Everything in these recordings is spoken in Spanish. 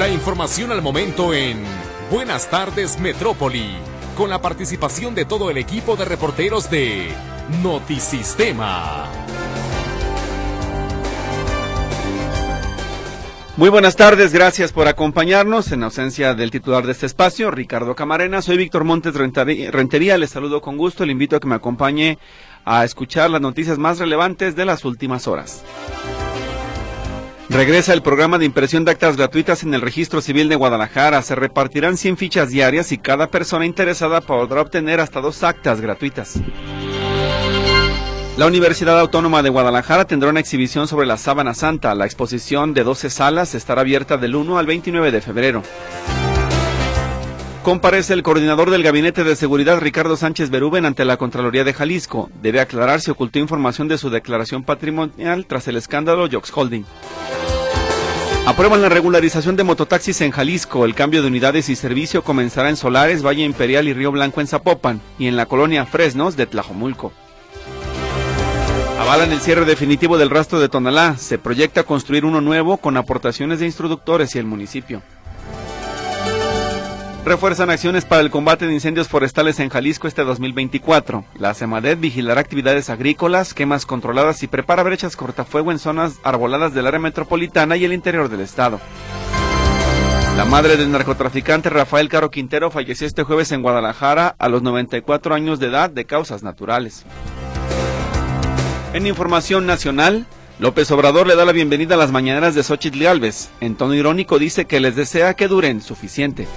La información al momento en Buenas tardes Metrópoli, con la participación de todo el equipo de reporteros de Notisistema. Muy buenas tardes, gracias por acompañarnos en ausencia del titular de este espacio, Ricardo Camarena. Soy Víctor Montes Rentería, les saludo con gusto, le invito a que me acompañe a escuchar las noticias más relevantes de las últimas horas. Regresa el programa de impresión de actas gratuitas en el Registro Civil de Guadalajara. Se repartirán 100 fichas diarias y cada persona interesada podrá obtener hasta dos actas gratuitas. La Universidad Autónoma de Guadalajara tendrá una exhibición sobre la Sábana Santa. La exposición de 12 salas estará abierta del 1 al 29 de febrero. Comparece el coordinador del Gabinete de Seguridad Ricardo Sánchez Berúben ante la Contraloría de Jalisco. Debe aclarar si ocultó información de su declaración patrimonial tras el escándalo Jox Holding. Aprueban la regularización de mototaxis en Jalisco. El cambio de unidades y servicio comenzará en Solares, Valle Imperial y Río Blanco en Zapopan y en la colonia Fresnos de Tlajomulco. Avalan el cierre definitivo del rastro de Tonalá. Se proyecta construir uno nuevo con aportaciones de instructores y el municipio. Refuerzan acciones para el combate de incendios forestales en Jalisco este 2024. La SEMADET vigilará actividades agrícolas, quemas controladas y prepara brechas cortafuego en zonas arboladas del área metropolitana y el interior del estado. La madre del narcotraficante Rafael Caro Quintero falleció este jueves en Guadalajara a los 94 años de edad de causas naturales. En información nacional, López Obrador le da la bienvenida a las mañaneras de Xochitl Gálvez. En tono irónico dice que les desea que duren suficiente.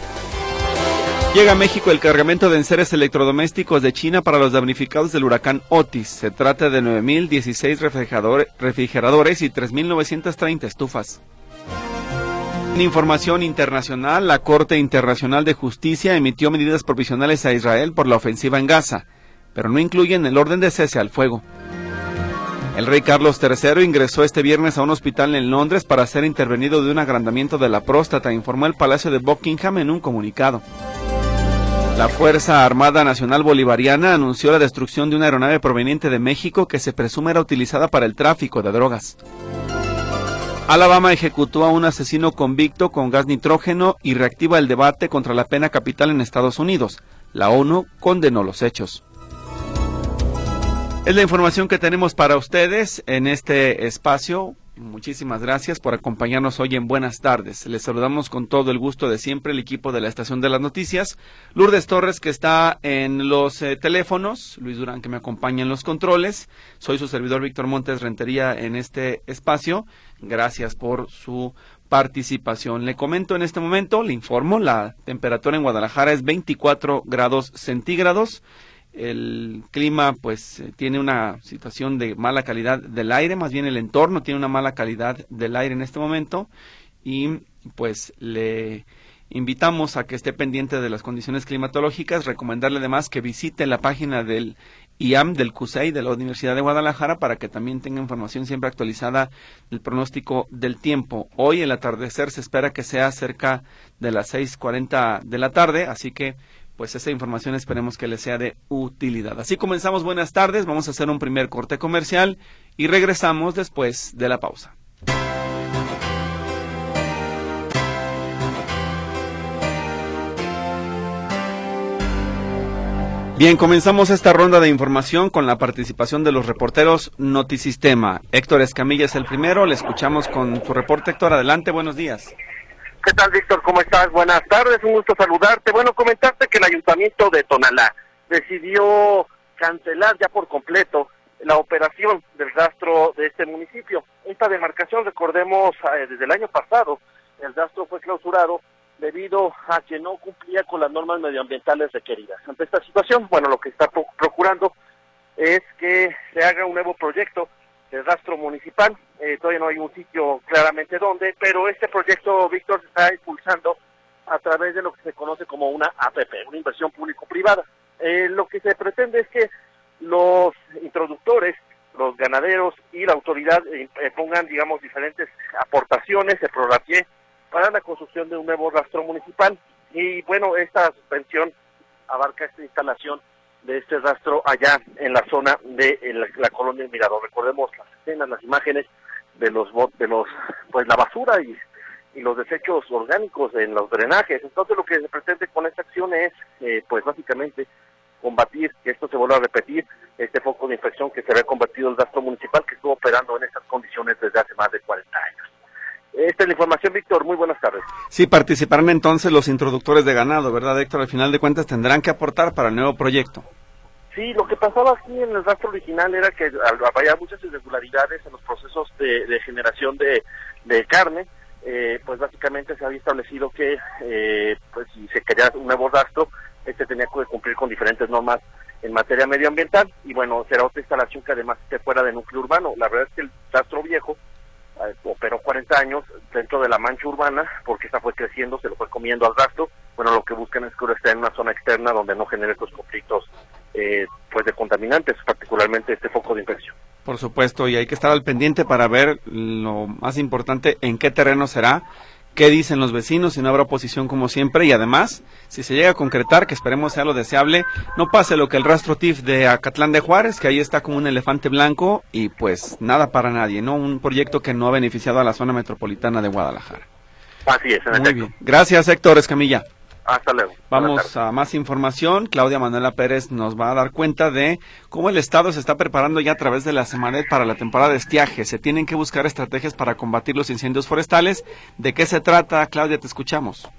Llega a México el cargamento de enseres electrodomésticos de China para los damnificados del huracán Otis. Se trata de 9.016 refrigeradores y 3.930 estufas. En información internacional, la Corte Internacional de Justicia emitió medidas provisionales a Israel por la ofensiva en Gaza, pero no incluyen el orden de cese al fuego. El rey Carlos III ingresó este viernes a un hospital en Londres para ser intervenido de un agrandamiento de la próstata, informó el Palacio de Buckingham en un comunicado. La Fuerza Armada Nacional Bolivariana anunció la destrucción de una aeronave proveniente de México que se presume era utilizada para el tráfico de drogas. Alabama ejecutó a un asesino convicto con gas nitrógeno y reactiva el debate contra la pena capital en Estados Unidos. La ONU condenó los hechos. Es la información que tenemos para ustedes en este espacio. Muchísimas gracias por acompañarnos hoy en Buenas tardes. Les saludamos con todo el gusto de siempre el equipo de la Estación de las Noticias. Lourdes Torres que está en los eh, teléfonos, Luis Durán que me acompaña en los controles. Soy su servidor Víctor Montes Rentería en este espacio. Gracias por su participación. Le comento en este momento, le informo, la temperatura en Guadalajara es 24 grados centígrados el clima pues eh, tiene una situación de mala calidad del aire, más bien el entorno tiene una mala calidad del aire en este momento y pues le invitamos a que esté pendiente de las condiciones climatológicas, recomendarle además que visite la página del IAM del CUSEI de la Universidad de Guadalajara para que también tenga información siempre actualizada del pronóstico del tiempo. Hoy el atardecer se espera que sea cerca de las 6:40 de la tarde, así que pues esa información esperemos que les sea de utilidad. Así comenzamos, buenas tardes, vamos a hacer un primer corte comercial y regresamos después de la pausa. Bien, comenzamos esta ronda de información con la participación de los reporteros Notisistema. Héctor Escamilla es el primero, le escuchamos con su reporte. Héctor, adelante, buenos días. ¿Qué tal, Víctor? ¿Cómo estás? Buenas tardes, un gusto saludarte. Bueno, comentarte que el ayuntamiento de Tonalá decidió cancelar ya por completo la operación del rastro de este municipio. Esta demarcación, recordemos, eh, desde el año pasado, el rastro fue clausurado debido a que no cumplía con las normas medioambientales requeridas. Ante esta situación, bueno, lo que está procurando es que se haga un nuevo proyecto el rastro municipal. Eh, todavía no hay un sitio claramente dónde, pero este proyecto, Víctor, se está impulsando a través de lo que se conoce como una APP, una inversión público-privada. Eh, lo que se pretende es que los introductores, los ganaderos y la autoridad eh, pongan, digamos, diferentes aportaciones, se prorratee para la construcción de un nuevo rastro municipal. Y bueno, esta suspensión abarca esta instalación de este rastro allá en la zona de la, colonia Mirador. Recordemos las escenas, las imágenes de los de los pues la basura y, y los desechos orgánicos en los drenajes. Entonces lo que se pretende con esta acción es, eh, pues básicamente, combatir que esto se vuelva a repetir, este foco de infección que se había convertido el gasto municipal que estuvo operando en estas condiciones desde hace más de 40 años. Esta es la información, Víctor. Muy buenas tardes. Sí, participarán entonces los introductores de ganado, ¿verdad, Héctor? Al final de cuentas tendrán que aportar para el nuevo proyecto. Sí, lo que pasaba aquí en el rastro original era que había muchas irregularidades en los procesos de, generación de, carne. Eh, pues básicamente se había establecido que eh, pues si se quería un nuevo rastro, este tenía que cumplir con diferentes normas en materia medioambiental y bueno, será otra instalación que además esté fuera de núcleo urbano. La verdad es que el rastro viejo eh, operó 40 años dentro de la mancha urbana porque esta fue creciendo, se lo fue comiendo al rastro. Bueno, lo que buscan es que esté en una zona externa donde no genere estos conflictos eh, pues de contaminantes, particularmente este foco de infección. Por supuesto, y hay que estar al pendiente para ver lo más importante en qué terreno será qué dicen los vecinos, si no habrá oposición como siempre y además, si se llega a concretar, que esperemos sea lo deseable, no pase lo que el rastro TIF de Acatlán de Juárez, que ahí está como un elefante blanco y pues nada para nadie, ¿no? Un proyecto que no ha beneficiado a la zona metropolitana de Guadalajara. Así es, Muy bien. Gracias, Héctor Escamilla. Hasta luego. Vamos a más información. Claudia Manuela Pérez nos va a dar cuenta de cómo el Estado se está preparando ya a través de la Semanet para la temporada de estiaje. Se tienen que buscar estrategias para combatir los incendios forestales. ¿De qué se trata? Claudia, te escuchamos.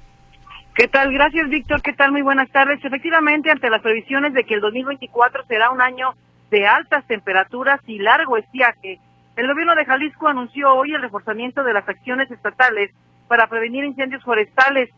¿Qué tal? Gracias, Víctor. ¿Qué tal? Muy buenas tardes. Efectivamente, ante las previsiones de que el 2024 será un año de altas temperaturas y largo estiaje, el gobierno de Jalisco anunció hoy el reforzamiento de las acciones estatales para prevenir incendios forestales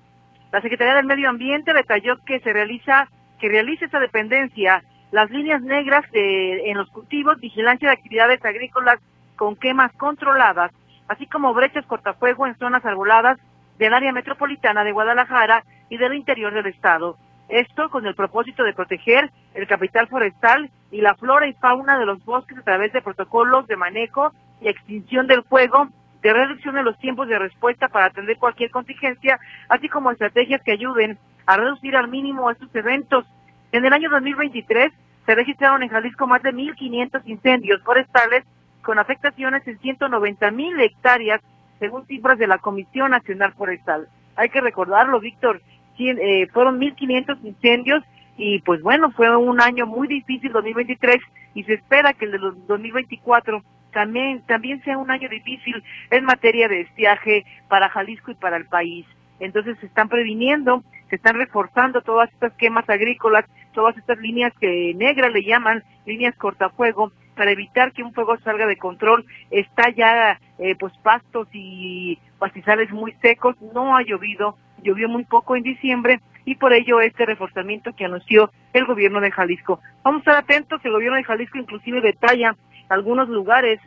la Secretaría del Medio Ambiente detalló que se realiza, que realiza esta dependencia las líneas negras en los cultivos, vigilancia de actividades agrícolas con quemas controladas, así como brechas cortafuego en zonas arboladas del área metropolitana de Guadalajara y del interior del estado. Esto con el propósito de proteger el capital forestal y la flora y fauna de los bosques a través de protocolos de manejo y extinción del fuego de reducción de los tiempos de respuesta para atender cualquier contingencia, así como estrategias que ayuden a reducir al mínimo estos eventos. En el año 2023 se registraron en Jalisco más de 1.500 incendios forestales con afectaciones en 190.000 hectáreas, según cifras de la Comisión Nacional Forestal. Hay que recordarlo, Víctor, eh, fueron 1.500 incendios y pues bueno, fue un año muy difícil 2023 y se espera que el de 2024 también, también sea un año difícil en materia de estiaje para Jalisco y para el país. Entonces se están previniendo, se están reforzando todas estas quemas agrícolas, todas estas líneas que negras le llaman, líneas cortafuego, para evitar que un fuego salga de control. Está ya eh, pues pastos y pastizales muy secos, no ha llovido, llovió muy poco en diciembre y por ello este reforzamiento que anunció el gobierno de Jalisco. Vamos a estar atentos, el gobierno de Jalisco inclusive detalla algunos lugares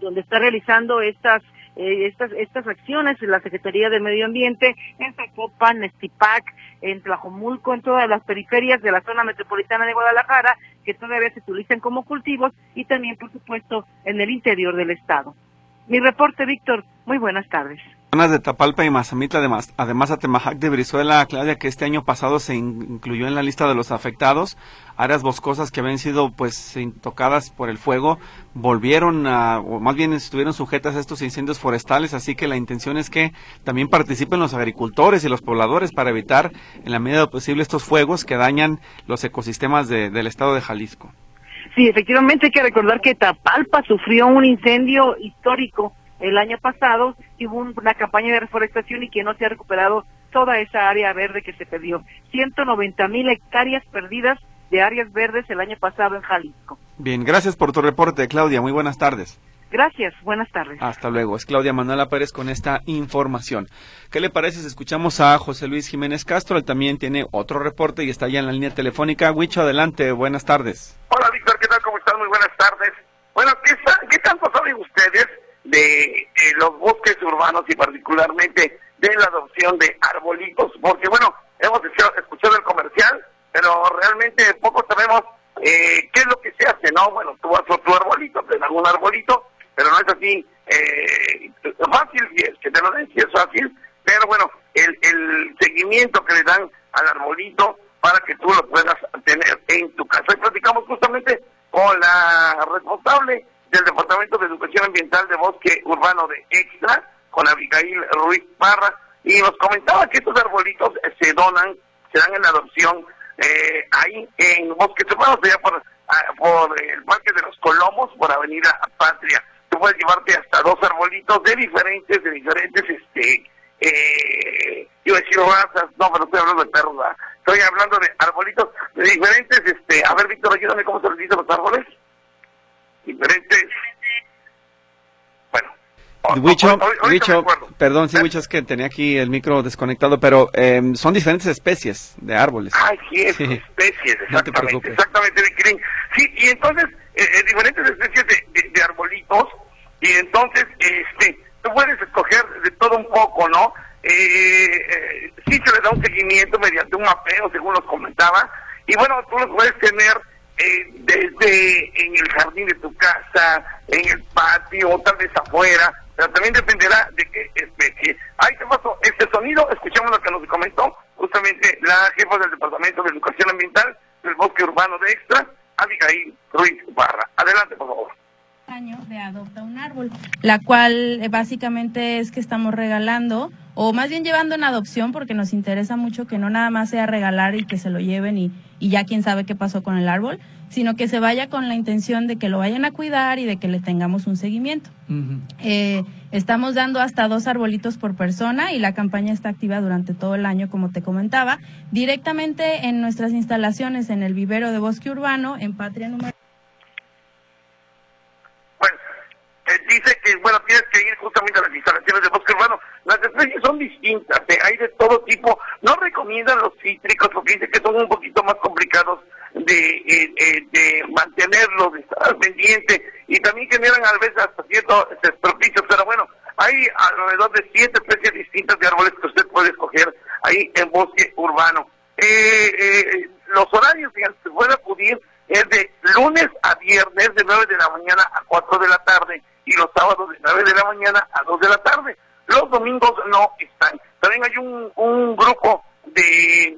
donde está realizando estas eh, estas estas acciones la Secretaría de Medio Ambiente en Zapopan, Estipac, en Tlajomulco, en todas las periferias de la zona metropolitana de Guadalajara que todavía se utilizan como cultivos y también por supuesto en el interior del estado. Mi reporte, Víctor. Muy buenas tardes zonas de Tapalpa y Mazamitla, además, además Atemajac de Brizuela, Claudia, que este año pasado se incluyó en la lista de los afectados, áreas boscosas que habían sido pues tocadas por el fuego, volvieron a, o más bien estuvieron sujetas a estos incendios forestales, así que la intención es que también participen los agricultores y los pobladores para evitar en la medida posible estos fuegos que dañan los ecosistemas del estado de Jalisco. Sí, efectivamente hay que recordar que Tapalpa sufrió un incendio histórico el año pasado hubo una campaña de reforestación y que no se ha recuperado toda esa área verde que se perdió. 190 mil hectáreas perdidas de áreas verdes el año pasado en Jalisco. Bien, gracias por tu reporte, Claudia. Muy buenas tardes. Gracias, buenas tardes. Hasta luego. Es Claudia Manuela Pérez con esta información. ¿Qué le parece si escuchamos a José Luis Jiménez Castro? Él también tiene otro reporte y está ya en la línea telefónica. Huicho, adelante, buenas tardes. Hola, Víctor, ¿qué tal? ¿Cómo estás? Muy buenas tardes. Bueno, ¿qué, qué tanto saben ustedes de los bosques urbanos y particularmente de la adopción de arbolitos, porque bueno, hemos escuchado el comercial, pero realmente poco sabemos eh, qué es lo que se hace, ¿no? Bueno, tú vas a tu arbolito, te dan un arbolito, pero no es así eh, fácil, y es que te lo den, si es fácil, pero bueno, el, el seguimiento que le dan al arbolito para que tú lo puedas tener en tu casa. Y platicamos justamente con la responsable del Departamento de Educación Ambiental de Bosque Urbano de Extra, con Abigail Ruiz Parra, y nos comentaba que estos arbolitos se donan, se dan en adopción eh, ahí en Bosque Urbano, allá por, ah, por el Parque de los Colomos, por Avenida Patria. Tú puedes llevarte hasta dos arbolitos de diferentes, de diferentes, este, eh, iba a decir razas, no, pero estoy hablando de perros, estoy hablando de arbolitos de diferentes, este, a ver, Víctor, ayúdame, ¿cómo se les dice los árboles? Diferentes. Huicho, perdón, sí, Huicho, es que tenía aquí el micro desconectado, pero em, son diferentes especies de árboles. Ay, sí, especies, exactamente, exactamente, Sí, y entonces, eh, eh, diferentes especies de, arbolitos, y entonces, este, tú puedes escoger de todo un poco, ¿no? Eh, sí se le da un seguimiento mediante un mapeo, según nos comentaba, y bueno, tú lo puedes tener desde en el jardín de tu casa, en el patio, tal vez afuera, pero también dependerá de qué especie. Ahí te paso este sonido, escuchamos lo que nos comentó justamente la jefa del Departamento de Educación Ambiental del Bosque Urbano de Extra, Abigail Ruiz Barra. Adelante, por favor año de Adopta un Árbol, la cual eh, básicamente es que estamos regalando, o más bien llevando en adopción, porque nos interesa mucho que no nada más sea regalar y que se lo lleven y, y ya quién sabe qué pasó con el árbol, sino que se vaya con la intención de que lo vayan a cuidar y de que le tengamos un seguimiento. Eh, estamos dando hasta dos arbolitos por persona y la campaña está activa durante todo el año, como te comentaba, directamente en nuestras instalaciones en el vivero de bosque urbano, en Patria número. Bueno, eh, dice que, bueno, tienes que ir justamente a las instalaciones de bosque urbano. Las especies son distintas, hay de todo tipo. No recomiendan los cítricos porque dice que son un poquito más complicados de, eh, eh, de mantenerlo, de estar pendiente y también generan a veces hasta ciertos propicios, pero bueno, hay alrededor de siete especies distintas de árboles que usted puede escoger ahí en bosque urbano. Eh, los horarios, que se puede acudir es de lunes a viernes de 9 de la mañana a 4 de la tarde y los sábados de 9 de la mañana a 2 de la tarde. Los domingos no están. También hay un, un grupo de,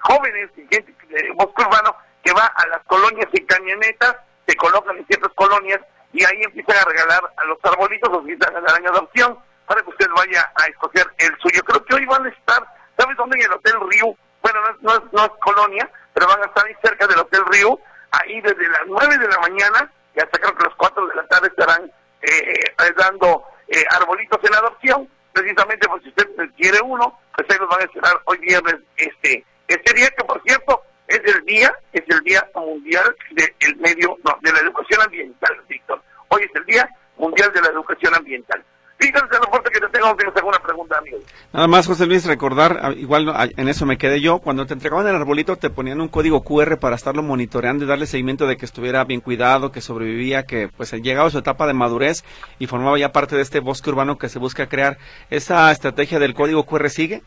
jóvenes, gente de bosque urbano, que va a las colonias y camionetas, se colocan en ciertas colonias y ahí empiezan a regalar a los arbolitos, los empiezan a dar en adopción para que usted vaya a escoger el suyo. Creo que hoy van a estar, ¿sabes dónde? En el Hotel Río. Bueno, no es, no es, colonia, pero van a estar ahí cerca del Hotel Río, ahí desde las 9 de la mañana y hasta creo que las 4 de la tarde estarán eh, eh dando eh, arbolitos en adopción, precisamente por si usted quiere uno, pues ahí los van a esperar hoy viernes este, este día que por cierto es el día, es el día mundial del medio, no, de la educación ambiental, Víctor. Hoy es el día mundial de la educación ambiental. Víctor, te que te ¿tienes alguna pregunta, amigo? Nada más, José Luis, recordar, ah, igual ah, en eso me quedé yo, cuando te entregaban el arbolito te ponían un código QR para estarlo monitoreando y darle seguimiento de que estuviera bien cuidado, que sobrevivía, que pues llegaba a su etapa de madurez y formaba ya parte de este bosque urbano que se busca crear. ¿Esa estrategia del código QR sigue?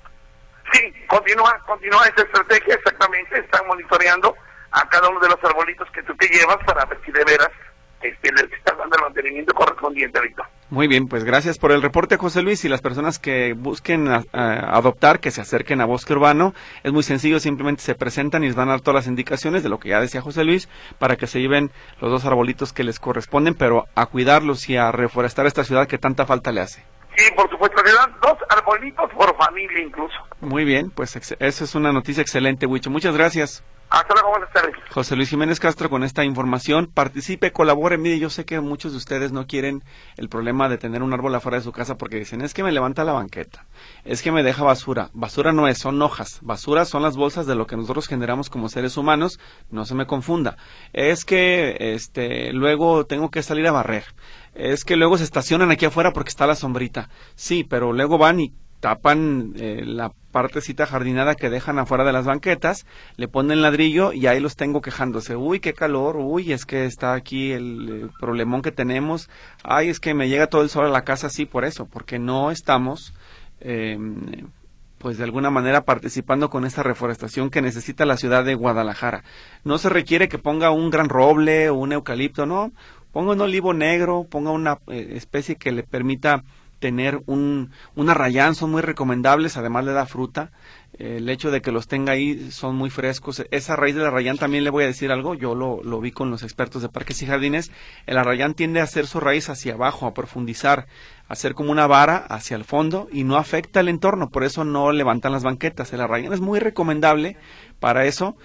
Sí, continúa, continúa esa estrategia, exactamente, están monitoreando a cada uno de los arbolitos que tú te llevas para ver si de veras este, les estás dando el mantenimiento correspondiente, Víctor. Muy bien, pues gracias por el reporte, José Luis. Y las personas que busquen adoptar, que se acerquen a Bosque Urbano, es muy sencillo, simplemente se presentan y les van a dar todas las indicaciones de lo que ya decía José Luis, para que se lleven los dos arbolitos que les corresponden, pero a cuidarlos y a reforestar esta ciudad que tanta falta le hace. Sí, por supuesto, le dan dos arbolitos por familia incluso. Muy bien, pues esa es una noticia excelente, Huicho. Muchas gracias. Hasta luego, buenas tardes. José Luis Jiménez Castro con esta información. Participe, colabore. Mire, yo sé que muchos de ustedes no quieren el problema de tener un árbol afuera de su casa porque dicen, es que me levanta la banqueta, es que me deja basura. Basura no es, son hojas. Basura son las bolsas de lo que nosotros generamos como seres humanos. No se me confunda. Es que este, luego tengo que salir a barrer es que luego se estacionan aquí afuera porque está la sombrita. Sí, pero luego van y tapan eh, la partecita jardinada que dejan afuera de las banquetas, le ponen ladrillo y ahí los tengo quejándose. Uy, qué calor, uy, es que está aquí el, problemón que tenemos. Ay, es que me llega todo el sol a la casa, sí, por eso, porque no estamos, em, pues de alguna manera participando con esta reforestación que necesita la ciudad de Guadalajara. No se requiere que ponga un gran roble o un eucalipto, no, ponga un olivo negro, ponga una eh, especie que le permita tener un, una rayán, son muy recomendables, además le da fruta. El hecho de que los tenga ahí son muy frescos. Esa raíz de la también le voy a decir algo, yo lo, lo vi con los expertos de parques y jardines. El arrayán tiende a hacer su raíz hacia abajo, a profundizar, a hacer como una vara hacia el fondo y no afecta el entorno, por eso no levantan las banquetas. El arrayán es muy recomendable para eso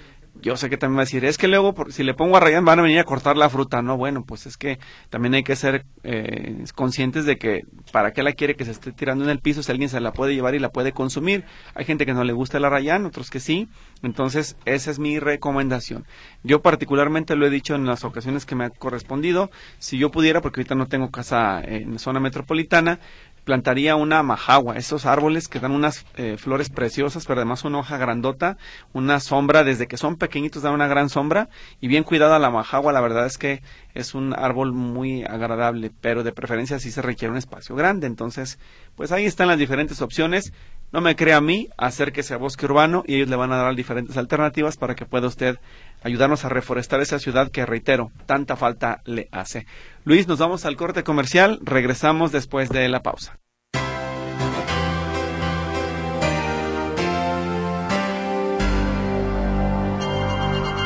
yo sé que también va a decir, es que luego si le pongo a rayán van a venir a cortar la fruta. No, bueno, pues es que también hay que ser eh, conscientes de que para qué la quiere que se esté tirando en el piso si alguien se la puede llevar y la puede consumir. Hay gente que no le gusta la rayán, otros que sí. Entonces, esa es mi recomendación. Yo particularmente lo he dicho en las ocasiones que me ha correspondido. Si yo pudiera, porque ahorita no tengo casa en zona metropolitana, plantaría una majagua, esos árboles que dan unas eh, flores preciosas, pero además una hoja grandota, una sombra, desde que son pequeñitos dan una gran sombra y bien cuidada la majagua, la verdad es que es un árbol muy agradable, pero de preferencia sí se requiere un espacio grande, entonces pues ahí están las diferentes opciones. No me crea a mí, acérquese a Bosque Urbano y ellos le van a dar diferentes alternativas para que pueda usted ayudarnos a reforestar esa ciudad que, reitero, tanta falta le hace. Luis, nos vamos al corte comercial, regresamos después de la pausa.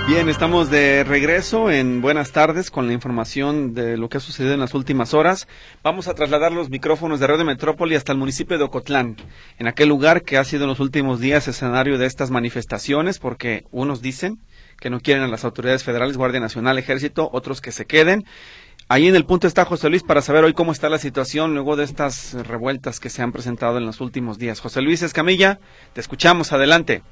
Bien, estamos de regreso en Buenas tardes con la información de lo que ha sucedido en las últimas horas. Vamos a trasladar los micrófonos de Radio Metrópoli hasta el municipio de Ocotlán, en aquel lugar que ha sido en los últimos días escenario de estas manifestaciones, porque unos dicen que no quieren a las autoridades federales, Guardia Nacional, Ejército, otros que se queden. Ahí en el punto está José Luis para saber hoy cómo está la situación luego de estas revueltas que se han presentado en los últimos días. José Luis Escamilla, te escuchamos, adelante.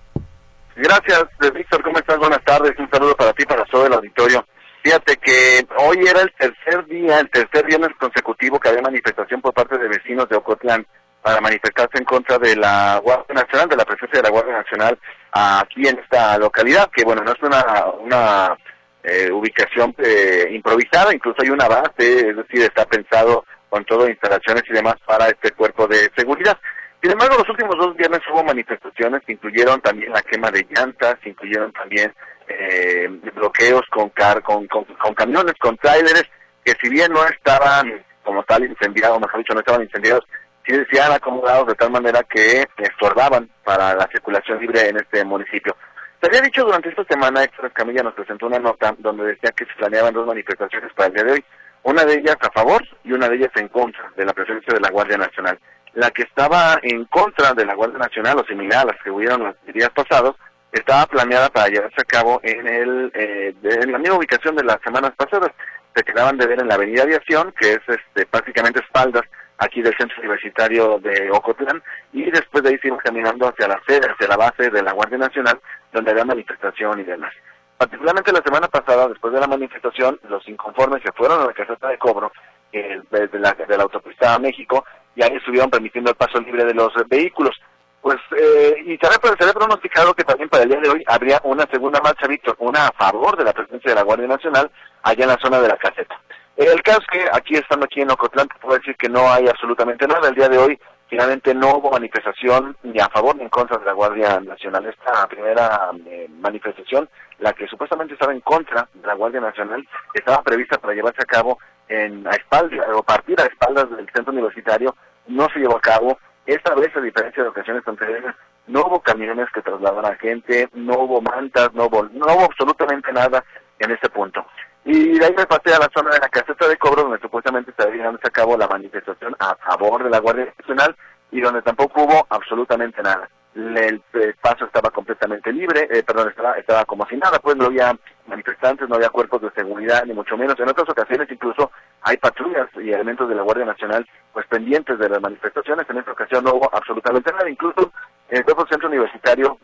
Gracias, Víctor, ¿cómo estás? Buenas tardes, un saludo para ti, para todo el auditorio. Fíjate que hoy era el tercer día, el tercer viernes consecutivo que había manifestación por parte de vecinos de Ocotlán para manifestarse en contra de la Guardia Nacional, de la presencia de la Guardia Nacional aquí en esta localidad, que bueno, no es una, una eh, ubicación eh, improvisada, incluso hay una base, es decir, está pensado con todo instalaciones y demás para este cuerpo de seguridad. Sin embargo, los últimos dos viernes hubo manifestaciones que incluyeron también la quema de llantas, incluyeron también eh, bloqueos con, camiones, con tráileres, que si bien no estaban como tal incendiados, mejor dicho, no estaban incendiados, sí se han acomodado de tal manera que estorbaban para la circulación libre en este municipio. Se había dicho durante esta semana, Héctor Escamilla nos presentó una nota donde decía que se planeaban dos manifestaciones para el día de hoy, una de ellas a favor y una de ellas en contra de la presencia de la Guardia Nacional. La que estaba en contra de la Guardia Nacional, o similar a las que hubieron los días pasados, estaba planeada para llevarse a cabo en, el, eh, en la misma ubicación de las semanas pasadas. Se quedaban de ver en la Avenida Aviación, que es este, prácticamente espaldas aquí del centro universitario de Ocotlán y después de ahí seguimos caminando hacia la sede, hacia la base de la Guardia Nacional, donde había manifestación y demás. Particularmente la semana pasada, después de la manifestación, los inconformes se fueron a la caseta de cobro eh, de, la, de la autopista a México y ahí estuvieron permitiendo el paso libre de los vehículos. Pues, eh, y se había, pronosticado que también para el día de hoy habría una segunda marcha, Víctor, una a favor de la presencia de la Guardia Nacional allá en la zona de la caseta. El caso es que aquí estando aquí en Ocotlán, te puedo decir que no hay absolutamente nada. El día de hoy finalmente no hubo manifestación ni a favor ni en contra de la Guardia Nacional. Esta primera eh, manifestación, la que supuestamente estaba en contra de la Guardia Nacional, estaba prevista para llevarse a cabo en a espaldas o partir a espaldas del centro universitario, no se llevó a cabo. Esta vez, a diferencia de ocasiones anteriores, no hubo camiones que trasladaran a gente, no hubo mantas, no hubo, no hubo absolutamente nada en este punto. Y de ahí me pasé a la zona de la caseta de cobro, donde supuestamente estaría llevándose a cabo la manifestación a favor de la Guardia Nacional y donde tampoco hubo absolutamente nada. El, paso estaba completamente libre, eh, perdón, estaba, estaba como si nada, pues no había manifestantes, no había cuerpos de seguridad, ni mucho menos. En otras ocasiones incluso hay patrullas y elementos de la Guardia Nacional pues pendientes de las manifestaciones. En esta ocasión no hubo absolutamente nada. Incluso en el propio centro universitario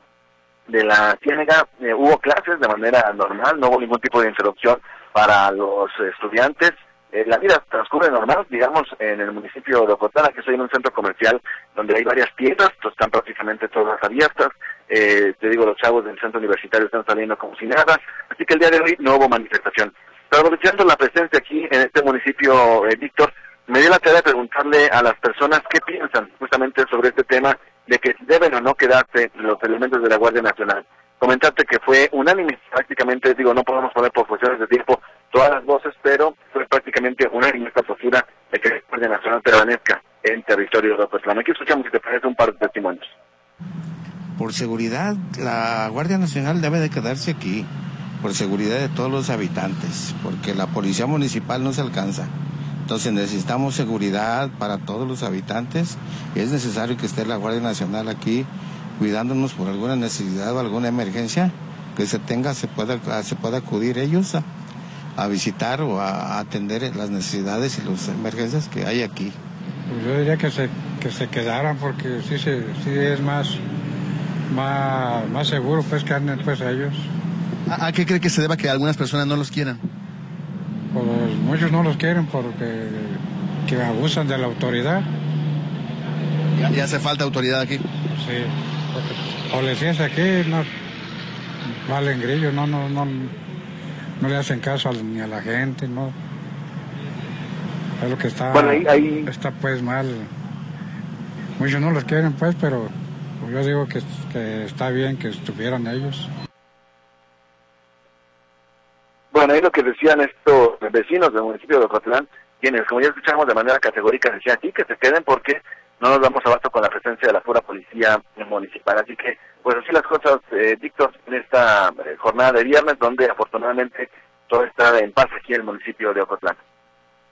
de la Ciénega eh, hubo clases de manera normal, no hubo ningún tipo de interrupción para los estudiantes. Eh, la vida transcurre normal, digamos, en el municipio de Ocotana, que soy en un centro comercial donde hay varias tiendas, pues, están prácticamente todas abiertas. Eh, te digo, los chavos del centro universitario están saliendo como si nada. Así que el día de hoy no hubo manifestación. Pero aprovechando la presencia aquí en este municipio, eh, Víctor, me dio la tarea de preguntarle a las personas qué piensan justamente sobre este tema de que deben o no quedarse los elementos de la Guardia Nacional comentarte que fue unánime, prácticamente, digo, no podemos poner por cuestiones de tiempo todas las voces, pero fue prácticamente unánime esta postura de que la Guardia Nacional permanezca en territorio de Ocotlán. Aquí escuchamos si te parece un par de testimonios. Por seguridad, la Guardia Nacional debe de quedarse aquí, por seguridad de todos los habitantes, porque la Policía Municipal no se alcanza. Entonces necesitamos seguridad para todos los habitantes y es necesario que esté la Guardia Nacional aquí cuidándonos por alguna necesidad o alguna emergencia que se tenga, se pueda, se pueda acudir ellos a, visitar o a, atender las necesidades y las emergencias que hay aquí. Pues yo diría que se, que se quedaran porque sí, sí es más, más, más seguro pues que anden pues ellos. ¿A, qué cree que se deba que algunas personas no los quieran? Pues muchos no los quieren porque que abusan de la autoridad. ¿Y hace falta autoridad aquí? Sí, porque policías aquí no valen grillo, no, no, no, no le hacen caso ni a la gente, no. Es lo que está, está pues mal. Muchos no los quieren pues, pero yo digo que, que está bien que estuvieran ellos. Bueno, ahí lo que decían estos vecinos del municipio de Ocotlán, quienes, como ya escuchamos de manera categórica, decían aquí que se queden porque no nos damos abasto con la presencia de la pura policía municipal. Así que, pues así las cosas, eh, Víctor, en esta eh, jornada de viernes, donde afortunadamente todo está en paz aquí en el municipio de Ocotlán.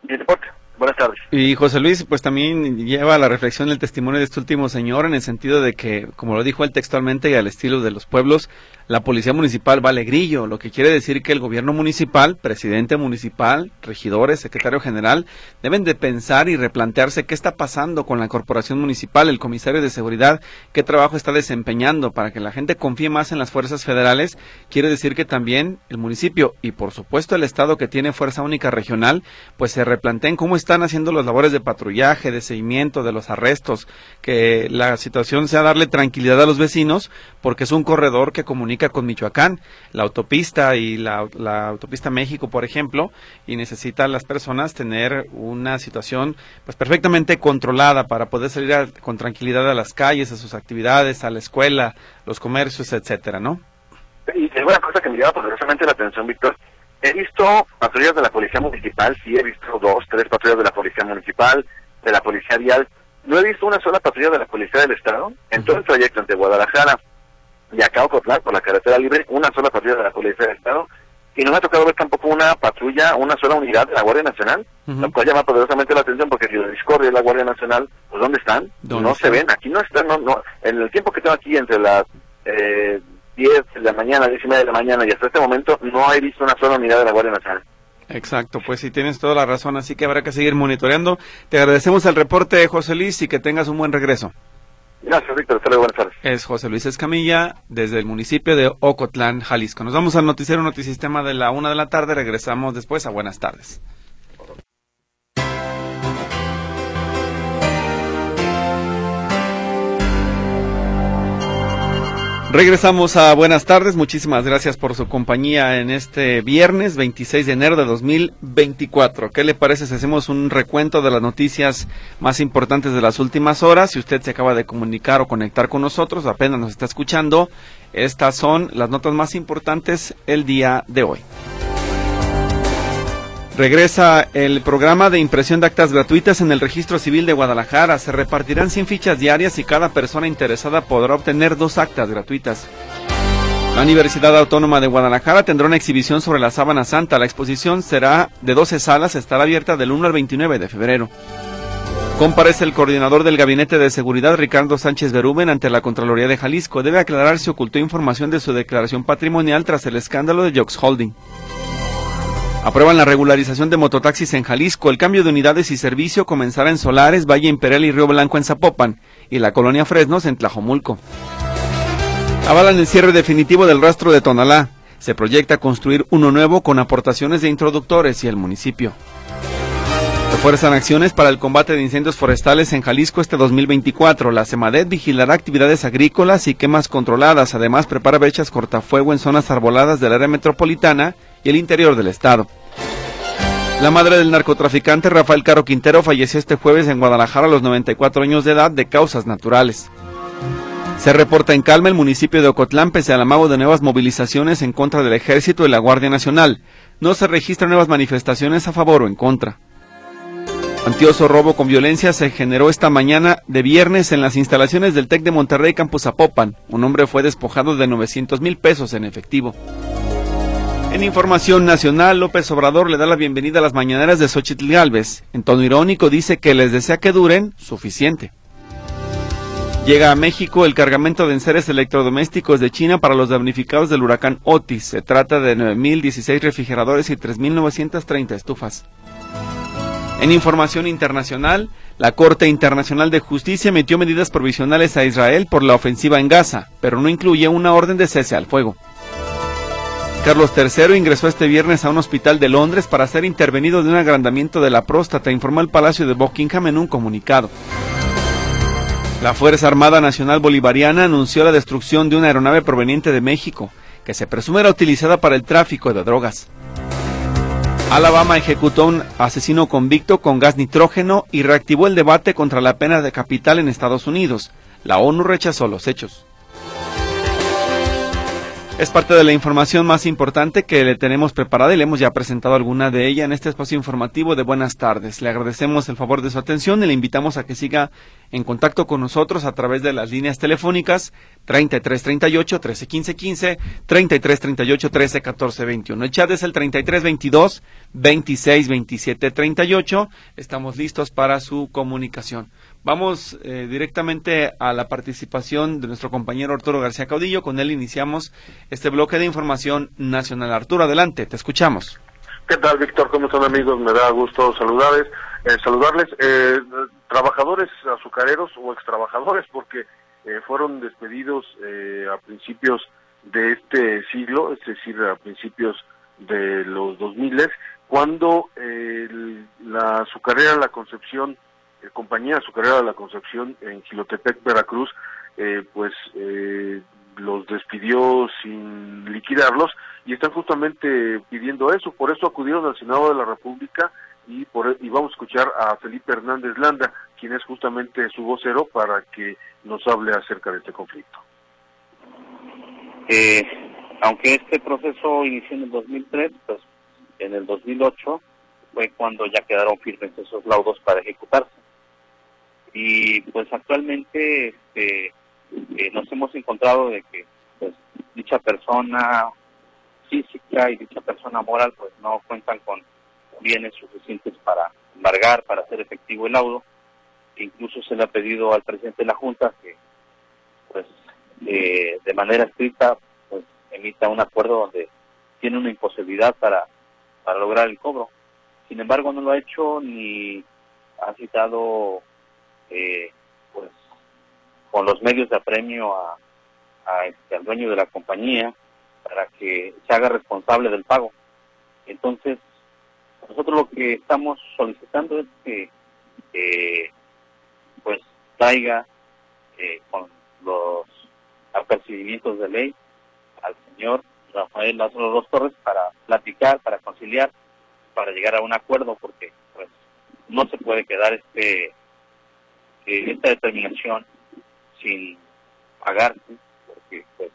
Deporte. Buenas tardes. Y José Luis, pues también lleva la reflexión el testimonio de este último señor en el sentido de que, como lo dijo él textualmente y al estilo de los pueblos, la policía municipal vale grillo, lo que quiere decir que el gobierno municipal, presidente municipal, regidores, secretario general, deben de pensar y replantearse qué está pasando con la corporación municipal, el comisario de seguridad, qué trabajo está desempeñando para que la gente confíe más en las fuerzas federales. Quiere decir que también el municipio y por supuesto el estado que tiene fuerza única regional, pues se replanteen cómo están haciendo las labores de patrullaje, de seguimiento, de los arrestos, que la situación sea darle tranquilidad a los vecinos, porque es un corredor que comunica con Michoacán, la autopista y la, autopista México, por ejemplo, y necesitan las personas tener una situación pues perfectamente controlada para poder salir con tranquilidad a las calles, a sus actividades, a la escuela, los comercios, etcétera, ¿no? Y es una cosa que me llama poderosamente la atención, Víctor. He visto patrullas de la Policía Municipal, sí he visto dos, tres patrullas de la Policía Municipal, de la Policía Vial. No he visto una sola patrulla de la Policía del Estado en todo el trayecto entre Guadalajara y acá Ocotlán, por la carretera libre, una sola patrulla de la Policía del Estado, y no me ha tocado ver tampoco una patrulla, una sola unidad de la Guardia Nacional, lo cual llama poderosamente la atención porque si la discordia es la Guardia Nacional, pues ¿dónde están? no se ven, aquí no están, no, no, en el tiempo que tengo aquí entre las eh, 10 de la mañana, 10 y media de la mañana y hasta este momento no he visto una sola unidad de la Guardia Nacional. Exacto, pues sí tienes toda la razón, así que habrá que seguir monitoreando. Te agradecemos el reporte, José Luis, y que tengas un buen regreso. Gracias, Víctor. Hasta buenas tardes. Es José Luis Escamilla, desde el municipio de Ocotlán, Jalisco. Nos vamos al noticiero Notisistema de la una de la tarde. Regresamos después a Buenas tardes. Regresamos a buenas tardes, muchísimas gracias por su compañía en este viernes 26 de enero de 2024. ¿Qué le parece si hacemos un recuento de las noticias más importantes de las últimas horas? Si usted se acaba de comunicar o conectar con nosotros, apenas nos está escuchando, estas son las notas más importantes el día de hoy. Regresa el programa de impresión de actas gratuitas en el Registro Civil de Guadalajara. Se repartirán 100 fichas diarias y cada persona interesada podrá obtener dos actas gratuitas. La Universidad Autónoma de Guadalajara tendrá una exhibición sobre la sábana santa. La exposición será de 12 salas, estará abierta del 1 al 29 de febrero. Comparece el coordinador del Gabinete de Seguridad, Ricardo Sánchez Beruben, ante la Contraloría de Jalisco. Debe aclarar si ocultó información de su declaración patrimonial tras el escándalo de Jox Holding. Aprueban la regularización de mototaxis en Jalisco. El cambio de unidades y servicio comenzará en Solares, Valle Imperial y Río Blanco en Zapopan y la colonia Fresnos en Tlajomulco. Avalan el cierre definitivo del rastro de Tonalá. Se proyecta construir uno nuevo con aportaciones de introductores y el municipio. Refuerzan acciones para el combate de incendios forestales en Jalisco este 2024. La SEMADET vigilará actividades agrícolas y quemas controladas. Además, prepara brechas cortafuego en zonas arboladas del área metropolitana y el interior del estado. La madre del narcotraficante Rafael Caro Quintero falleció este jueves en Guadalajara a los 94 años de edad de causas naturales. Se reporta en calma el municipio de Ocotlán pese al amago de nuevas movilizaciones en contra del ejército y la Guardia Nacional. No se registran nuevas manifestaciones a favor o en contra. Antioso robo con violencia se generó esta mañana de viernes en las instalaciones del TEC de Monterrey Campus Zapopan. Un hombre fue despojado de 900 mil pesos en efectivo. En información nacional, López Obrador le da la bienvenida a las mañaneras de Xochitl Galvez. En tono irónico dice que les desea que duren suficiente. Llega a México el cargamento de enseres electrodomésticos de China para los damnificados del huracán Otis. Se trata de 9.016 refrigeradores y 3.930 estufas. En información internacional, la Corte Internacional de Justicia emitió medidas provisionales a Israel por la ofensiva en Gaza, pero no incluye una orden de cese al fuego. Carlos III ingresó este viernes a un hospital de Londres para ser intervenido de un agrandamiento de la próstata, informó el Palacio de Buckingham en un comunicado. La Fuerza Armada Nacional Bolivariana anunció la destrucción de una aeronave proveniente de México, que se presume era utilizada para el tráfico de drogas. Alabama ejecutó un asesino convicto con gas nitrógeno y reactivó el debate contra la pena de capital en Estados Unidos. La ONU rechazó los hechos. Es parte de la información más importante que le tenemos preparada y le hemos ya presentado alguna de ella en este espacio informativo de Buenas tardes. Le agradecemos el favor de su atención y le invitamos a que siga en contacto con nosotros a través de las líneas telefónicas 33 38 13 15 15, 33 38 13 14 21. El chat es el 33 22 26 27 38. Estamos listos para su comunicación. Vamos eh, directamente a la participación de nuestro compañero Arturo García Caudillo. Con él iniciamos este bloque de información nacional. Arturo, adelante, te escuchamos. ¿Qué tal, Víctor? ¿Cómo están, amigos? Me da gusto saludarles. Eh, saludarles. Eh, trabajadores azucareros o extrabajadores, porque fueron despedidos a principios de este siglo, es decir, a principios de los 2000, cuando la azucarera La Concepción eh, compañía azucarera de la Concepción en Gilotepec, Veracruz, eh, pues eh, los despidió sin liquidarlos y están justamente pidiendo eso. Por eso acudieron al Senado de la República y, por, y vamos a escuchar a Felipe Hernández Landa, quien es justamente su vocero, para que nos hable acerca de este conflicto. aunque este proceso inició en el 2003, pues en el 2008 fue cuando ya quedaron firmes esos laudos para ejecutarse y pues actualmente este, eh, nos hemos encontrado de que pues, dicha persona física y dicha persona moral pues no cuentan con bienes suficientes para embargar, para hacer efectivo el laudo. Incluso se le ha pedido al presidente de la Junta que pues eh, de manera estricta pues emita un acuerdo donde tiene una imposibilidad para, para lograr el cobro. Sin embargo no lo ha hecho ni ha citado eh, pues con los medios de apremio a, este, al dueño de la compañía para que se haga responsable del pago. Entonces, nosotros lo que estamos solicitando es que pues traiga eh, con los apercibimientos de ley al señor Rafael Lázaro Dos Torres para platicar, para conciliar, para llegar a un acuerdo, porque pues no se puede quedar este esta determinación sin pagarse, porque pues...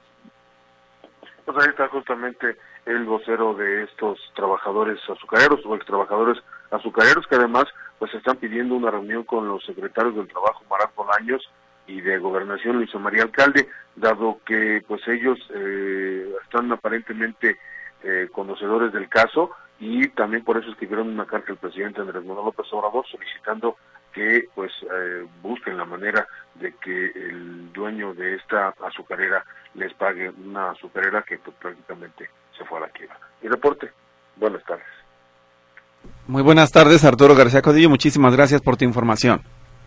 Pues ahí está justamente el vocero de estos trabajadores azucareros o ex trabajadores azucareros que además pues están pidiendo una reunión con los secretarios del trabajo Marat Bolaños y de Gobernación Luis María Alcalde, dado que pues ellos eh, están aparentemente eh, conocedores del caso y también por eso escribieron una carta al presidente Andrés Manuel López Obrador solicitando que pues eh, busquen la manera de que el dueño de esta azucarera les pague una azucarera que pues, prácticamente se fue a la quiebra. Y reporte, buenas tardes. Muy buenas tardes Arturo García Codillo, muchísimas gracias por tu información.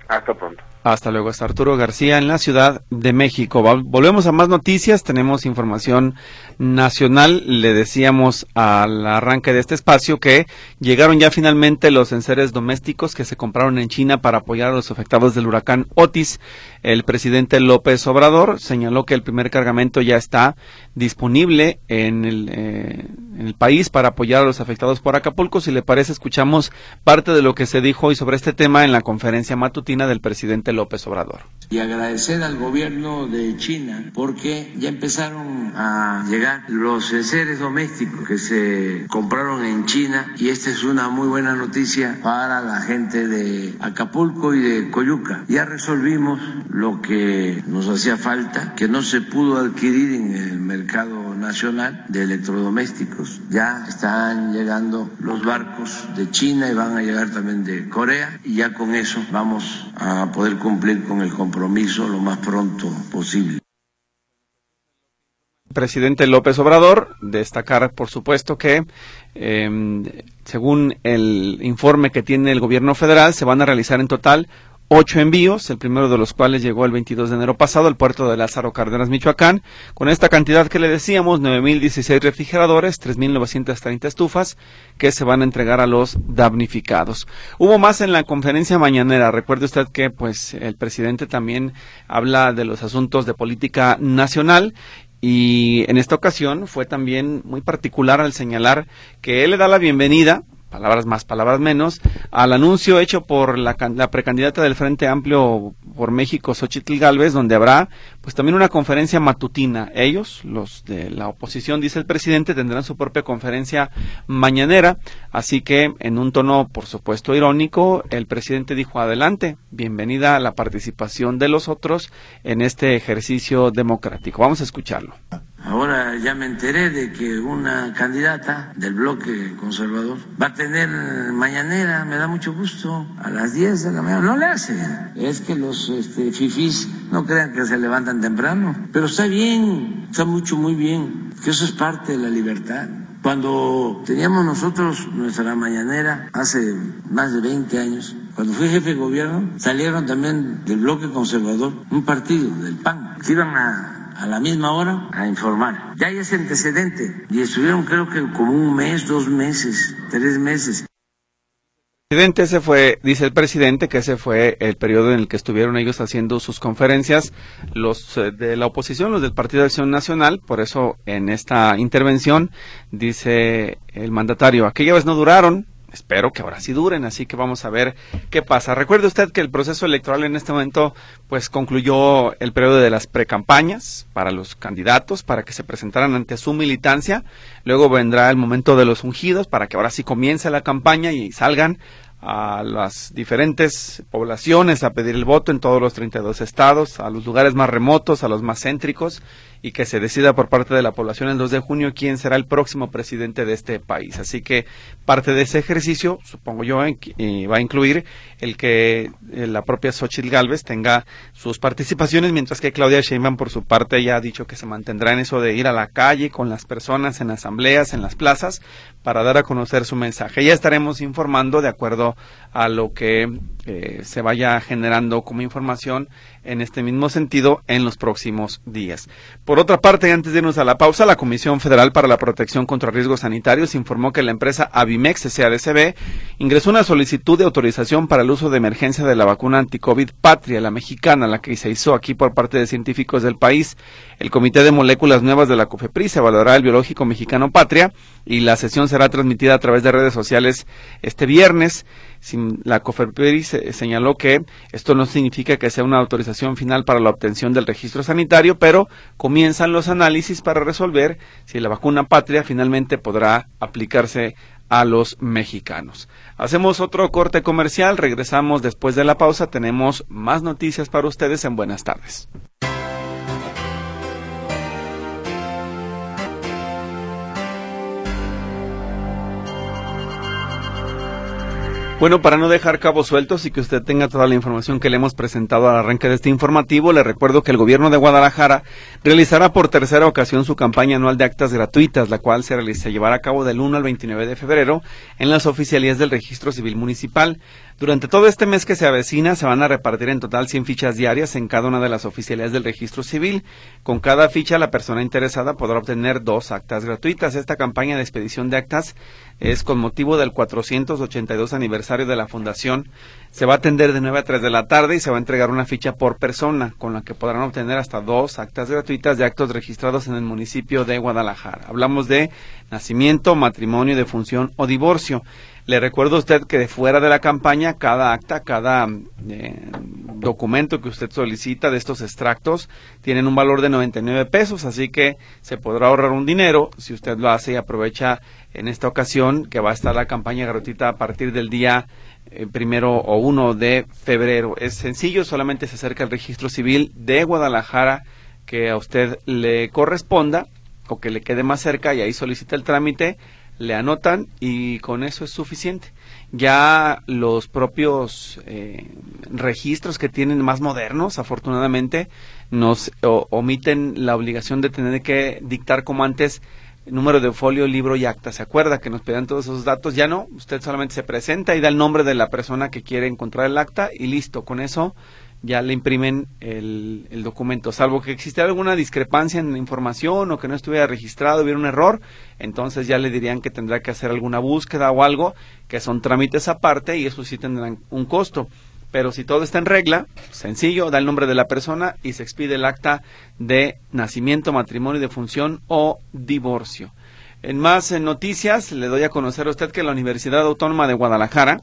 Hasta pronto. Hasta luego, está Arturo García en la Ciudad de México. Volvemos a más noticias, tenemos información nacional. Le decíamos al arranque de este espacio que llegaron ya finalmente los enseres domésticos que se compraron en China para apoyar a los afectados del huracán Otis. El presidente López Obrador señaló que el primer cargamento ya está disponible en el, eh, en el país para apoyar a los afectados por Acapulco. Si le parece, escuchamos parte de lo que se dijo hoy sobre este tema en la conferencia matutina matutina del presidente López Obrador. Y agradecer al gobierno de China porque ya empezaron a llegar los seres domésticos que se compraron en China y esta es una muy buena noticia para la gente de Acapulco y de Coyuca. Ya resolvimos lo que nos hacía falta, que no se pudo adquirir en el mercado nacional de electrodomésticos. Ya están llegando los barcos de China y van a llegar también de Corea y ya con eso vamos a poder cumplir con el compromiso lo más pronto posible presidente López Obrador. Destacar, por supuesto, que em, según el informe que tiene el gobierno federal, se van a realizar en total ocho envíos, el primero de los cuales llegó el 22 de enero pasado al puerto de Lázaro Cárdenas, Michoacán, con esta cantidad que le decíamos, 9.016 refrigeradores, 3.930 estufas, que se van a entregar a los damnificados. Hubo más en la conferencia mañanera. Recuerde usted que, pues, el presidente también habla de los asuntos de política nacional y en esta ocasión fue también muy particular al señalar que él le da la bienvenida palabras más, palabras menos, al anuncio hecho por la, la, precandidata del Frente Amplio por México, Xochitl Galvez, donde habrá pues también una conferencia matutina. Ellos, los de la oposición, dice el presidente, tendrán su propia conferencia mañanera, así que en un tono, por supuesto, irónico, el presidente dijo adelante, bienvenida a la participación de los otros en este ejercicio democrático. Vamos a escucharlo. Ahora ya me enteré de que una candidata del bloque conservador va a tener mañanera, me da mucho gusto, a las 10 de la mañana. No le hace. Es que los este, fifís no crean que se levantan temprano. Pero está bien, está mucho, muy bien, que eso es parte de la libertad. Cuando teníamos nosotros nuestra mañanera hace más de 20 años, cuando fui jefe de gobierno, salieron también del bloque conservador un partido, del PAN, que iban a a la misma hora a informar. Ya hay ese antecedente y estuvieron creo que como un mes, dos meses, tres meses. Ese fue, dice el presidente, que ese fue el periodo en el que estuvieron ellos haciendo sus conferencias, los eh, de la oposición, los del Partido de Acción Nacional, por eso en esta intervención dice el mandatario, aquella vez no duraron, espero que ahora sí duren, así que vamos a ver qué pasa. Recuerde usted que el proceso electoral en este momento pues concluyó el periodo de las precampañas para los candidatos para que se presentaran ante su militancia, luego vendrá el momento de los ungidos para que ahora sí comience la campaña y salgan a las diferentes poblaciones a pedir el voto en todos los 32 estados, a los lugares más remotos, a los más céntricos y que se decida por parte de la población el 2 de junio quién será el próximo presidente de este país. Así que parte de ese ejercicio, supongo yo, eh, va a incluir el que eh, la propia Xochitl Galvez tenga sus participaciones, mientras que Claudia Sheinbaum por su parte ya ha dicho que se mantendrá en eso de ir a la calle con las personas en asambleas, en las plazas, para dar a conocer su mensaje. Ya estaremos informando de acuerdo a lo que eh, se vaya generando como información en este mismo sentido en los próximos días. Por otra parte, antes de irnos a la pausa, la Comisión Federal para la Protección contra Riesgos Sanitarios informó que la empresa Avimex SADCB ingresó una solicitud de autorización para el uso de emergencia de la vacuna anticovid Patria, la mexicana, la que se hizo aquí por parte de científicos del país. El Comité de Moléculas Nuevas de la COFEPRIS evaluará el biológico mexicano Patria y la sesión será transmitida a través de redes sociales este viernes. La COFEPRIS señaló que esto no significa que sea una autorización final para la obtención del registro sanitario, pero comienzan los análisis para resolver si la vacuna Patria finalmente podrá aplicarse a los mexicanos. Hacemos otro corte comercial, regresamos después de la pausa, tenemos más noticias para ustedes en Buenas tardes. Bueno, para no dejar cabos sueltos y que usted tenga toda la información que le hemos presentado al arranque de este informativo, le recuerdo que el gobierno de Guadalajara realizará por tercera ocasión su campaña anual de actas gratuitas, la cual se, se llevará a cabo del 1 al 29 de febrero en las oficialías del Registro Civil Municipal. Durante todo este mes que se avecina, se van a repartir en total 100 fichas diarias en cada una de las oficialías del registro civil. Con cada ficha, la persona interesada podrá obtener dos actas gratuitas. Esta campaña de expedición de actas es con motivo del 482 aniversario de la fundación. Se va a atender de 9 a 3 de la tarde y se va a entregar una ficha por persona con la que podrán obtener hasta dos actas gratuitas de actos registrados en el municipio de Guadalajara. Hablamos de nacimiento, matrimonio, defunción o divorcio. Le recuerdo a usted que fuera de la campaña, cada acta, cada eh, documento que usted solicita de estos extractos tienen un valor de 99 pesos, así que se podrá ahorrar un dinero si usted lo hace y aprovecha en esta ocasión que va a estar la campaña gratuita a partir del día eh, primero o uno de febrero. Es sencillo, solamente se acerca al registro civil de Guadalajara que a usted le corresponda o que le quede más cerca y ahí solicita el trámite le anotan y con eso es suficiente. Ya los propios eh, registros que tienen más modernos, afortunadamente, nos omiten la obligación de tener que dictar como antes número de folio, libro y acta. ¿Se acuerda que nos pedían todos esos datos? Ya no, usted solamente se presenta y da el nombre de la persona que quiere encontrar el acta y listo. Con eso ya le imprimen el, el, documento, salvo que existiera alguna discrepancia en la información o que no estuviera registrado, hubiera un error, entonces ya le dirían que tendrá que hacer alguna búsqueda o algo, que son trámites aparte y eso sí tendrán un costo. Pero si todo está en regla, sencillo, da el nombre de la persona y se expide el acta de nacimiento, matrimonio, defunción o divorcio. En más noticias, le doy a conocer a usted que la Universidad Autónoma de Guadalajara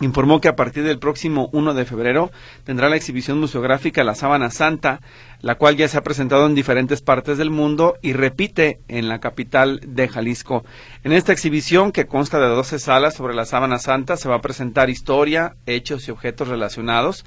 informó que a partir del próximo 1 de febrero tendrá la exhibición museográfica La Sábana Santa, la cual ya se ha presentado en diferentes partes del mundo y repite en la capital de Jalisco. En esta exhibición, que consta de 12 salas sobre la Sábana Santa, se va a presentar historia, hechos y objetos relacionados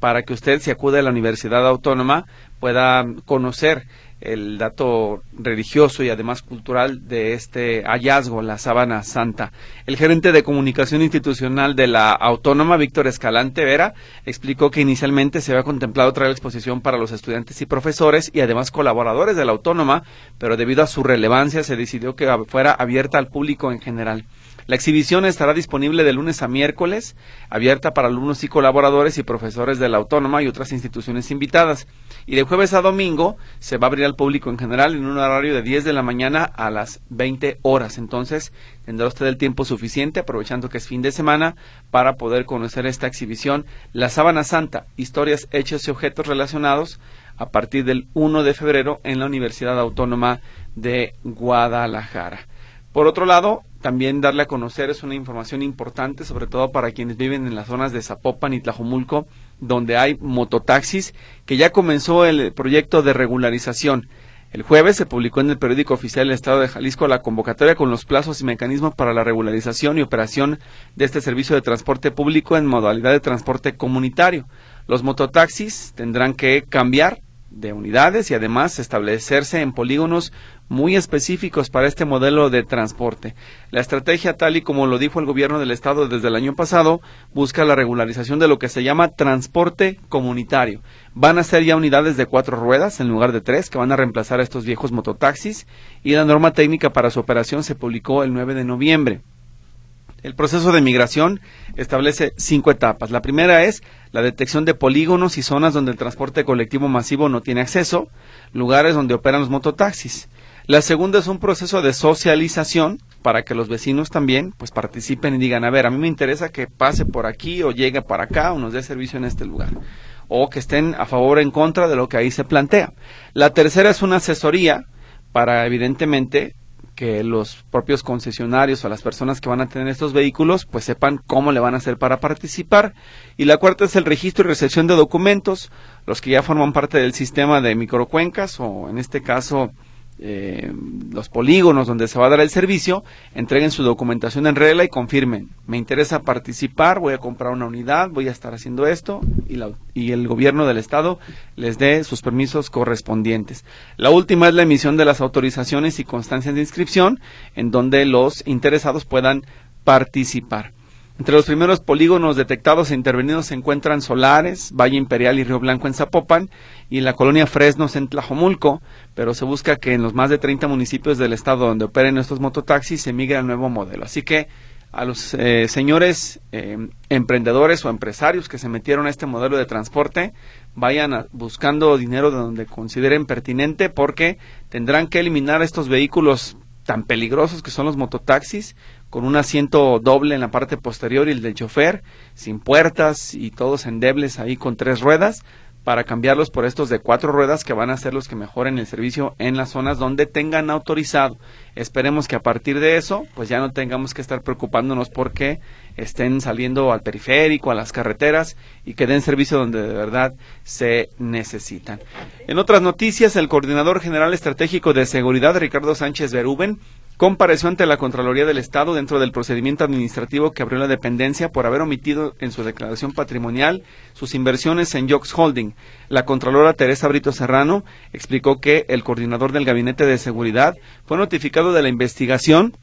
para que usted, si acude a la Universidad Autónoma, pueda conocer el dato religioso y además cultural de este hallazgo, la sábana santa. El gerente de comunicación institucional de la autónoma, Víctor Escalante Vera, explicó que inicialmente se había contemplado traer la exposición para los estudiantes y profesores y además colaboradores de la autónoma, pero debido a su relevancia se decidió que fuera abierta al público en general. La exhibición estará disponible de lunes a miércoles, abierta para alumnos y colaboradores y profesores de la Autónoma y otras instituciones invitadas. Y de jueves a domingo se va a abrir al público en general en un horario de 10 de la mañana a las 20 horas. Entonces tendrá usted el tiempo suficiente, aprovechando que es fin de semana, para poder conocer esta exhibición, La Sábana Santa, historias, hechos y objetos relacionados, a partir del 1 de febrero en la Universidad Autónoma de Guadalajara. Por otro lado, también darle a conocer es una información importante, sobre todo para quienes viven en las zonas de Zapopan y Tlajomulco, donde hay mototaxis, que ya comenzó el proyecto de regularización. El jueves se publicó en el periódico oficial del Estado de Jalisco la convocatoria con los plazos y mecanismos para la regularización y operación de este servicio de transporte público en modalidad de transporte comunitario. Los mototaxis tendrán que cambiar de unidades y además establecerse en polígonos muy específicos para este modelo de transporte. La estrategia, tal y como lo dijo el gobierno del estado desde el año pasado, busca la regularización de lo que se llama transporte comunitario. Van a ser ya unidades de cuatro ruedas en lugar de tres que van a reemplazar a estos viejos mototaxis y la norma técnica para su operación se publicó el 9 de noviembre. El proceso de migración establece cinco etapas. La primera es la detección de polígonos y zonas donde el transporte colectivo masivo no tiene acceso, lugares donde operan los mototaxis. La segunda es un proceso de socialización para que los vecinos también pues participen y digan, a ver, a mí me interesa que pase por aquí o llegue para acá o nos dé servicio en este lugar o que estén a favor o en contra de lo que ahí se plantea. La tercera es una asesoría para evidentemente que los propios concesionarios o las personas que van a tener estos vehículos pues sepan cómo le van a hacer para participar. Y la cuarta es el registro y recepción de documentos, los que ya forman parte del sistema de microcuencas o en este caso eh, los polígonos donde se va a dar el servicio, entreguen su documentación en regla y confirmen, me interesa participar, voy a comprar una unidad, voy a estar haciendo esto y, y el gobierno del estado les dé sus permisos correspondientes. La última es la emisión de las autorizaciones y constancias de inscripción en donde los interesados puedan participar. Entre los primeros polígonos detectados e intervenidos se encuentran Solares, Valle Imperial y Río Blanco en Zapopan y la colonia Fresnos en Tlajomulco, pero se busca que en los más de 30 municipios del estado donde operen estos mototaxis se migre al nuevo modelo. Así que a los eh, señores eh, emprendedores o empresarios que se metieron a este modelo de transporte vayan buscando dinero de donde consideren pertinente porque tendrán que eliminar estos vehículos tan peligrosos que son los mototaxis con un asiento doble en la parte posterior y el del chofer, sin puertas y todos endebles ahí con tres ruedas, para cambiarlos por estos de cuatro ruedas que van a ser los que mejoren el servicio en las zonas donde tengan autorizado. Esperemos que a partir de eso, pues ya no tengamos que estar preocupándonos porque estén saliendo al periférico, a las carreteras y que den servicio donde de verdad se necesitan. En otras noticias, el coordinador general estratégico de seguridad, Ricardo Sánchez Berúben, compareció ante la Contraloría del Estado dentro del procedimiento administrativo que abrió la dependencia por haber omitido en su declaración patrimonial sus inversiones en Jocks Holding. La Contralora Teresa Brito Serrano explicó que el coordinador del Gabinete de Seguridad fue notificado de la investigación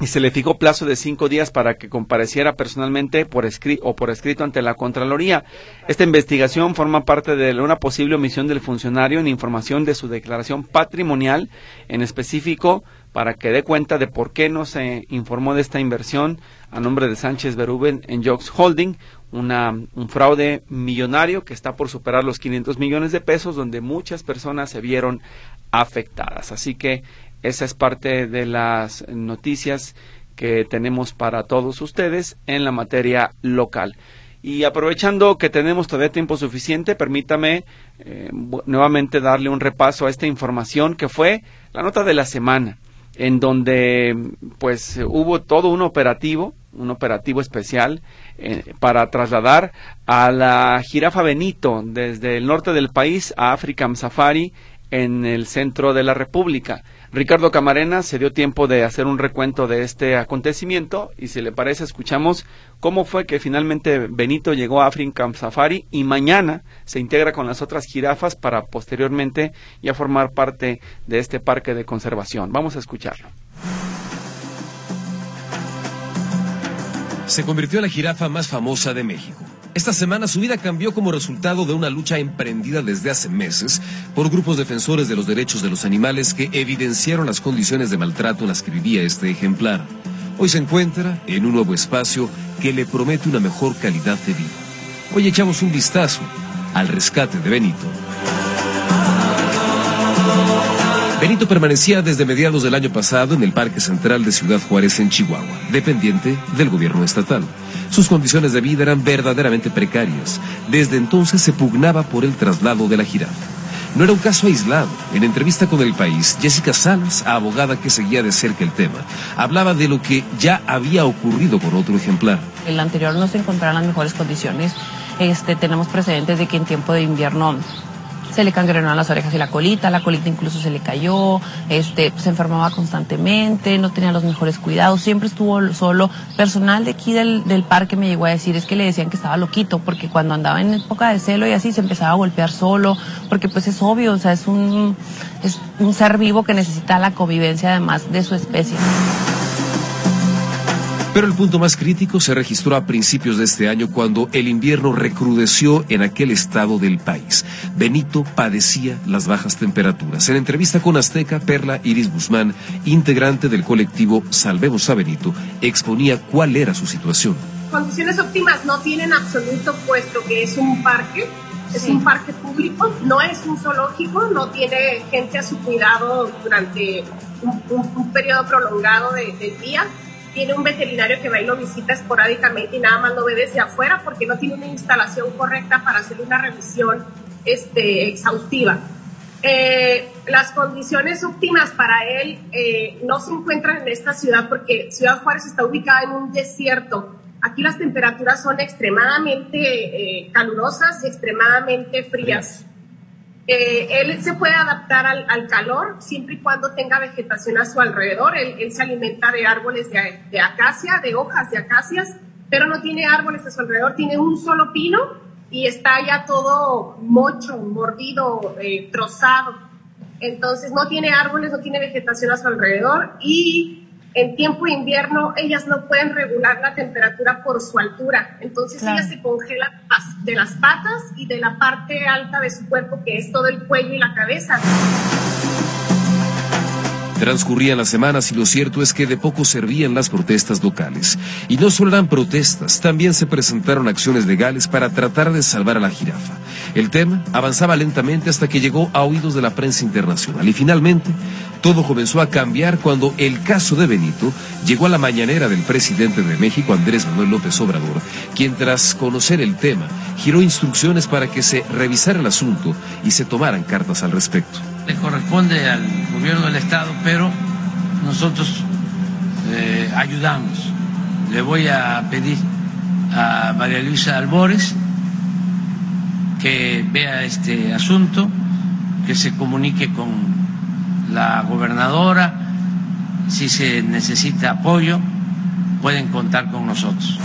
y se le fijó plazo de cinco días para que compareciera personalmente por o por escrito ante la Contraloría. Esta investigación forma parte de una posible omisión del funcionario en información de su declaración patrimonial, en específico para que dé cuenta de por qué no se informó de esta inversión a nombre de Sánchez Berúben en Jocks Holding, una, un fraude millonario que está por superar los 500 millones de pesos, donde muchas personas se vieron afectadas. Así que esa es parte de las noticias que tenemos para todos ustedes en la materia local. Y aprovechando que tenemos todavía tiempo suficiente, permítame eh, nuevamente darle un repaso a esta información que fue la nota de la semana, en donde pues hubo todo un operativo, un operativo especial eh, para trasladar a la jirafa Benito desde el norte del país a African Safari en el centro de la República. Ricardo Camarena se dio tiempo de hacer un recuento de este acontecimiento y si le parece escuchamos cómo fue que finalmente Benito llegó a African Safari y mañana se integra con las otras jirafas para posteriormente ya formar parte de este parque de conservación. Vamos a escucharlo. Se convirtió en la jirafa más famosa de México esta semana su vida cambió como resultado de una lucha emprendida desde hace meses por grupos defensores de los derechos de los animales que evidenciaron las condiciones de maltrato en las que vivía este ejemplar. Hoy se encuentra en un nuevo espacio que le promete una mejor calidad de vida. Hoy echamos un vistazo al rescate de Benito. Benito permanecía desde mediados del año pasado en el Parque Central de Ciudad Juárez en Chihuahua, dependiente del gobierno estatal. Sus condiciones de vida eran verdaderamente precarias. Desde entonces se pugnaba por el traslado de la jirafa. No era un caso aislado. En entrevista con El País, Jessica Salas, abogada que seguía de cerca el tema, hablaba de lo que ya había ocurrido con otro ejemplar. El anterior no se encontraba en las mejores condiciones. Este, tenemos precedentes de que en tiempo de invierno se le cangrenaron las orejas y la colita, la colita incluso se le cayó, este, se enfermaba constantemente, no tenía los mejores cuidados, siempre estuvo solo. Personal de aquí del, del parque me llegó a decir, es que le decían que estaba loquito, porque cuando andaba en época de celo y así se empezaba a golpear solo, porque pues es obvio, o sea, es un, es un ser vivo que necesita la convivencia además de su especie. Pero el punto más crítico se registró a principios de este año cuando el invierno recrudeció en aquel estado del país. Benito padecía las bajas temperaturas. En entrevista con Azteca, Perla Iris Guzmán, integrante del colectivo Salvemos a Benito, exponía cuál era su situación. Condiciones óptimas no tienen absoluto puesto que es un parque, es un parque público, no es un zoológico, no tiene gente a su cuidado durante un, periodo prolongado del día tiene un veterinario que va y lo visita esporádicamente y nada más lo ve desde afuera porque no tiene una instalación correcta para hacer una revisión este, exhaustiva. Eh, las condiciones óptimas para él eh, no se encuentran en esta ciudad porque Ciudad Juárez está ubicada en un desierto. Aquí las temperaturas son extremadamente eh, calurosas y extremadamente frías. Eh, él se puede adaptar al, calor siempre y cuando tenga vegetación a su alrededor. Él, se alimenta de árboles de, acacia, de hojas de acacias, pero no tiene árboles a su alrededor, tiene un solo pino y está ya todo mocho, mordido, eh, trozado. Entonces no tiene árboles, no tiene vegetación a su alrededor y en tiempo de invierno ellas no pueden regular la temperatura por su altura, entonces ellas se congelan de las patas y de la parte alta de su cuerpo, que es todo el cuello y la cabeza. Transcurrían las semanas y lo cierto es que de poco servían las protestas locales. Y no solo eran protestas, también se presentaron acciones legales para tratar de salvar a la jirafa. El tema avanzaba lentamente hasta que llegó a oídos de la prensa internacional y finalmente todo comenzó a cambiar cuando el caso de Benito llegó a la mañanera del presidente de México, Andrés Manuel López Obrador, quien tras conocer el tema giró instrucciones para que se revisara el asunto y se tomaran cartas al respecto. Le corresponde al gobierno del Estado, pero nosotros eh, ayudamos. Le voy a pedir a María Luisa Albores que vea este asunto, que se comunique con la gobernadora, si se necesita apoyo, pueden contar con nosotros.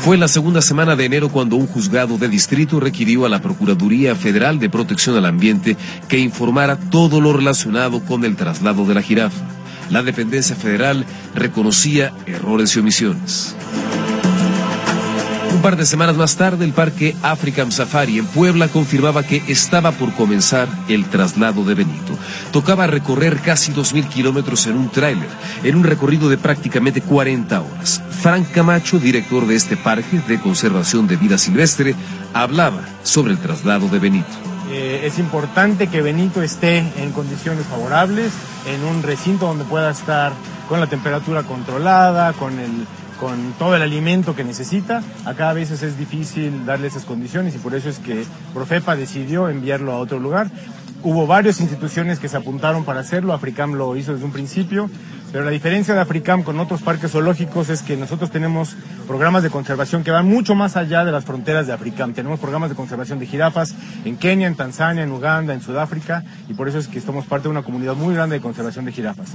Fue la segunda semana de enero cuando un juzgado de distrito requirió a la Procuraduría Federal de Protección al Ambiente que informara todo lo relacionado con el traslado de la jirafa. La dependencia federal reconocía errores y omisiones. Un par de semanas más tarde, el Parque African Safari en Puebla confirmaba que estaba por comenzar el traslado de Benito. Tocaba recorrer casi 2.000 kilómetros en un tráiler, en un recorrido de prácticamente 40 horas. Frank Camacho, director de este parque de conservación de vida silvestre, hablaba sobre el traslado de Benito. Eh, es importante que Benito esté en condiciones favorables, en un recinto donde pueda estar con la temperatura controlada, con el con todo el alimento que necesita. Acá a veces es difícil darle esas condiciones y por eso es que Profepa decidió enviarlo a otro lugar. Hubo varias instituciones que se apuntaron para hacerlo, Africam lo hizo desde un principio, pero la diferencia de Africam con otros parques zoológicos es que nosotros tenemos programas de conservación que van mucho más allá de las fronteras de Africam. Tenemos programas de conservación de jirafas en Kenia, en Tanzania, en Uganda, en Sudáfrica, y por eso es que somos parte de una comunidad muy grande de conservación de jirafas.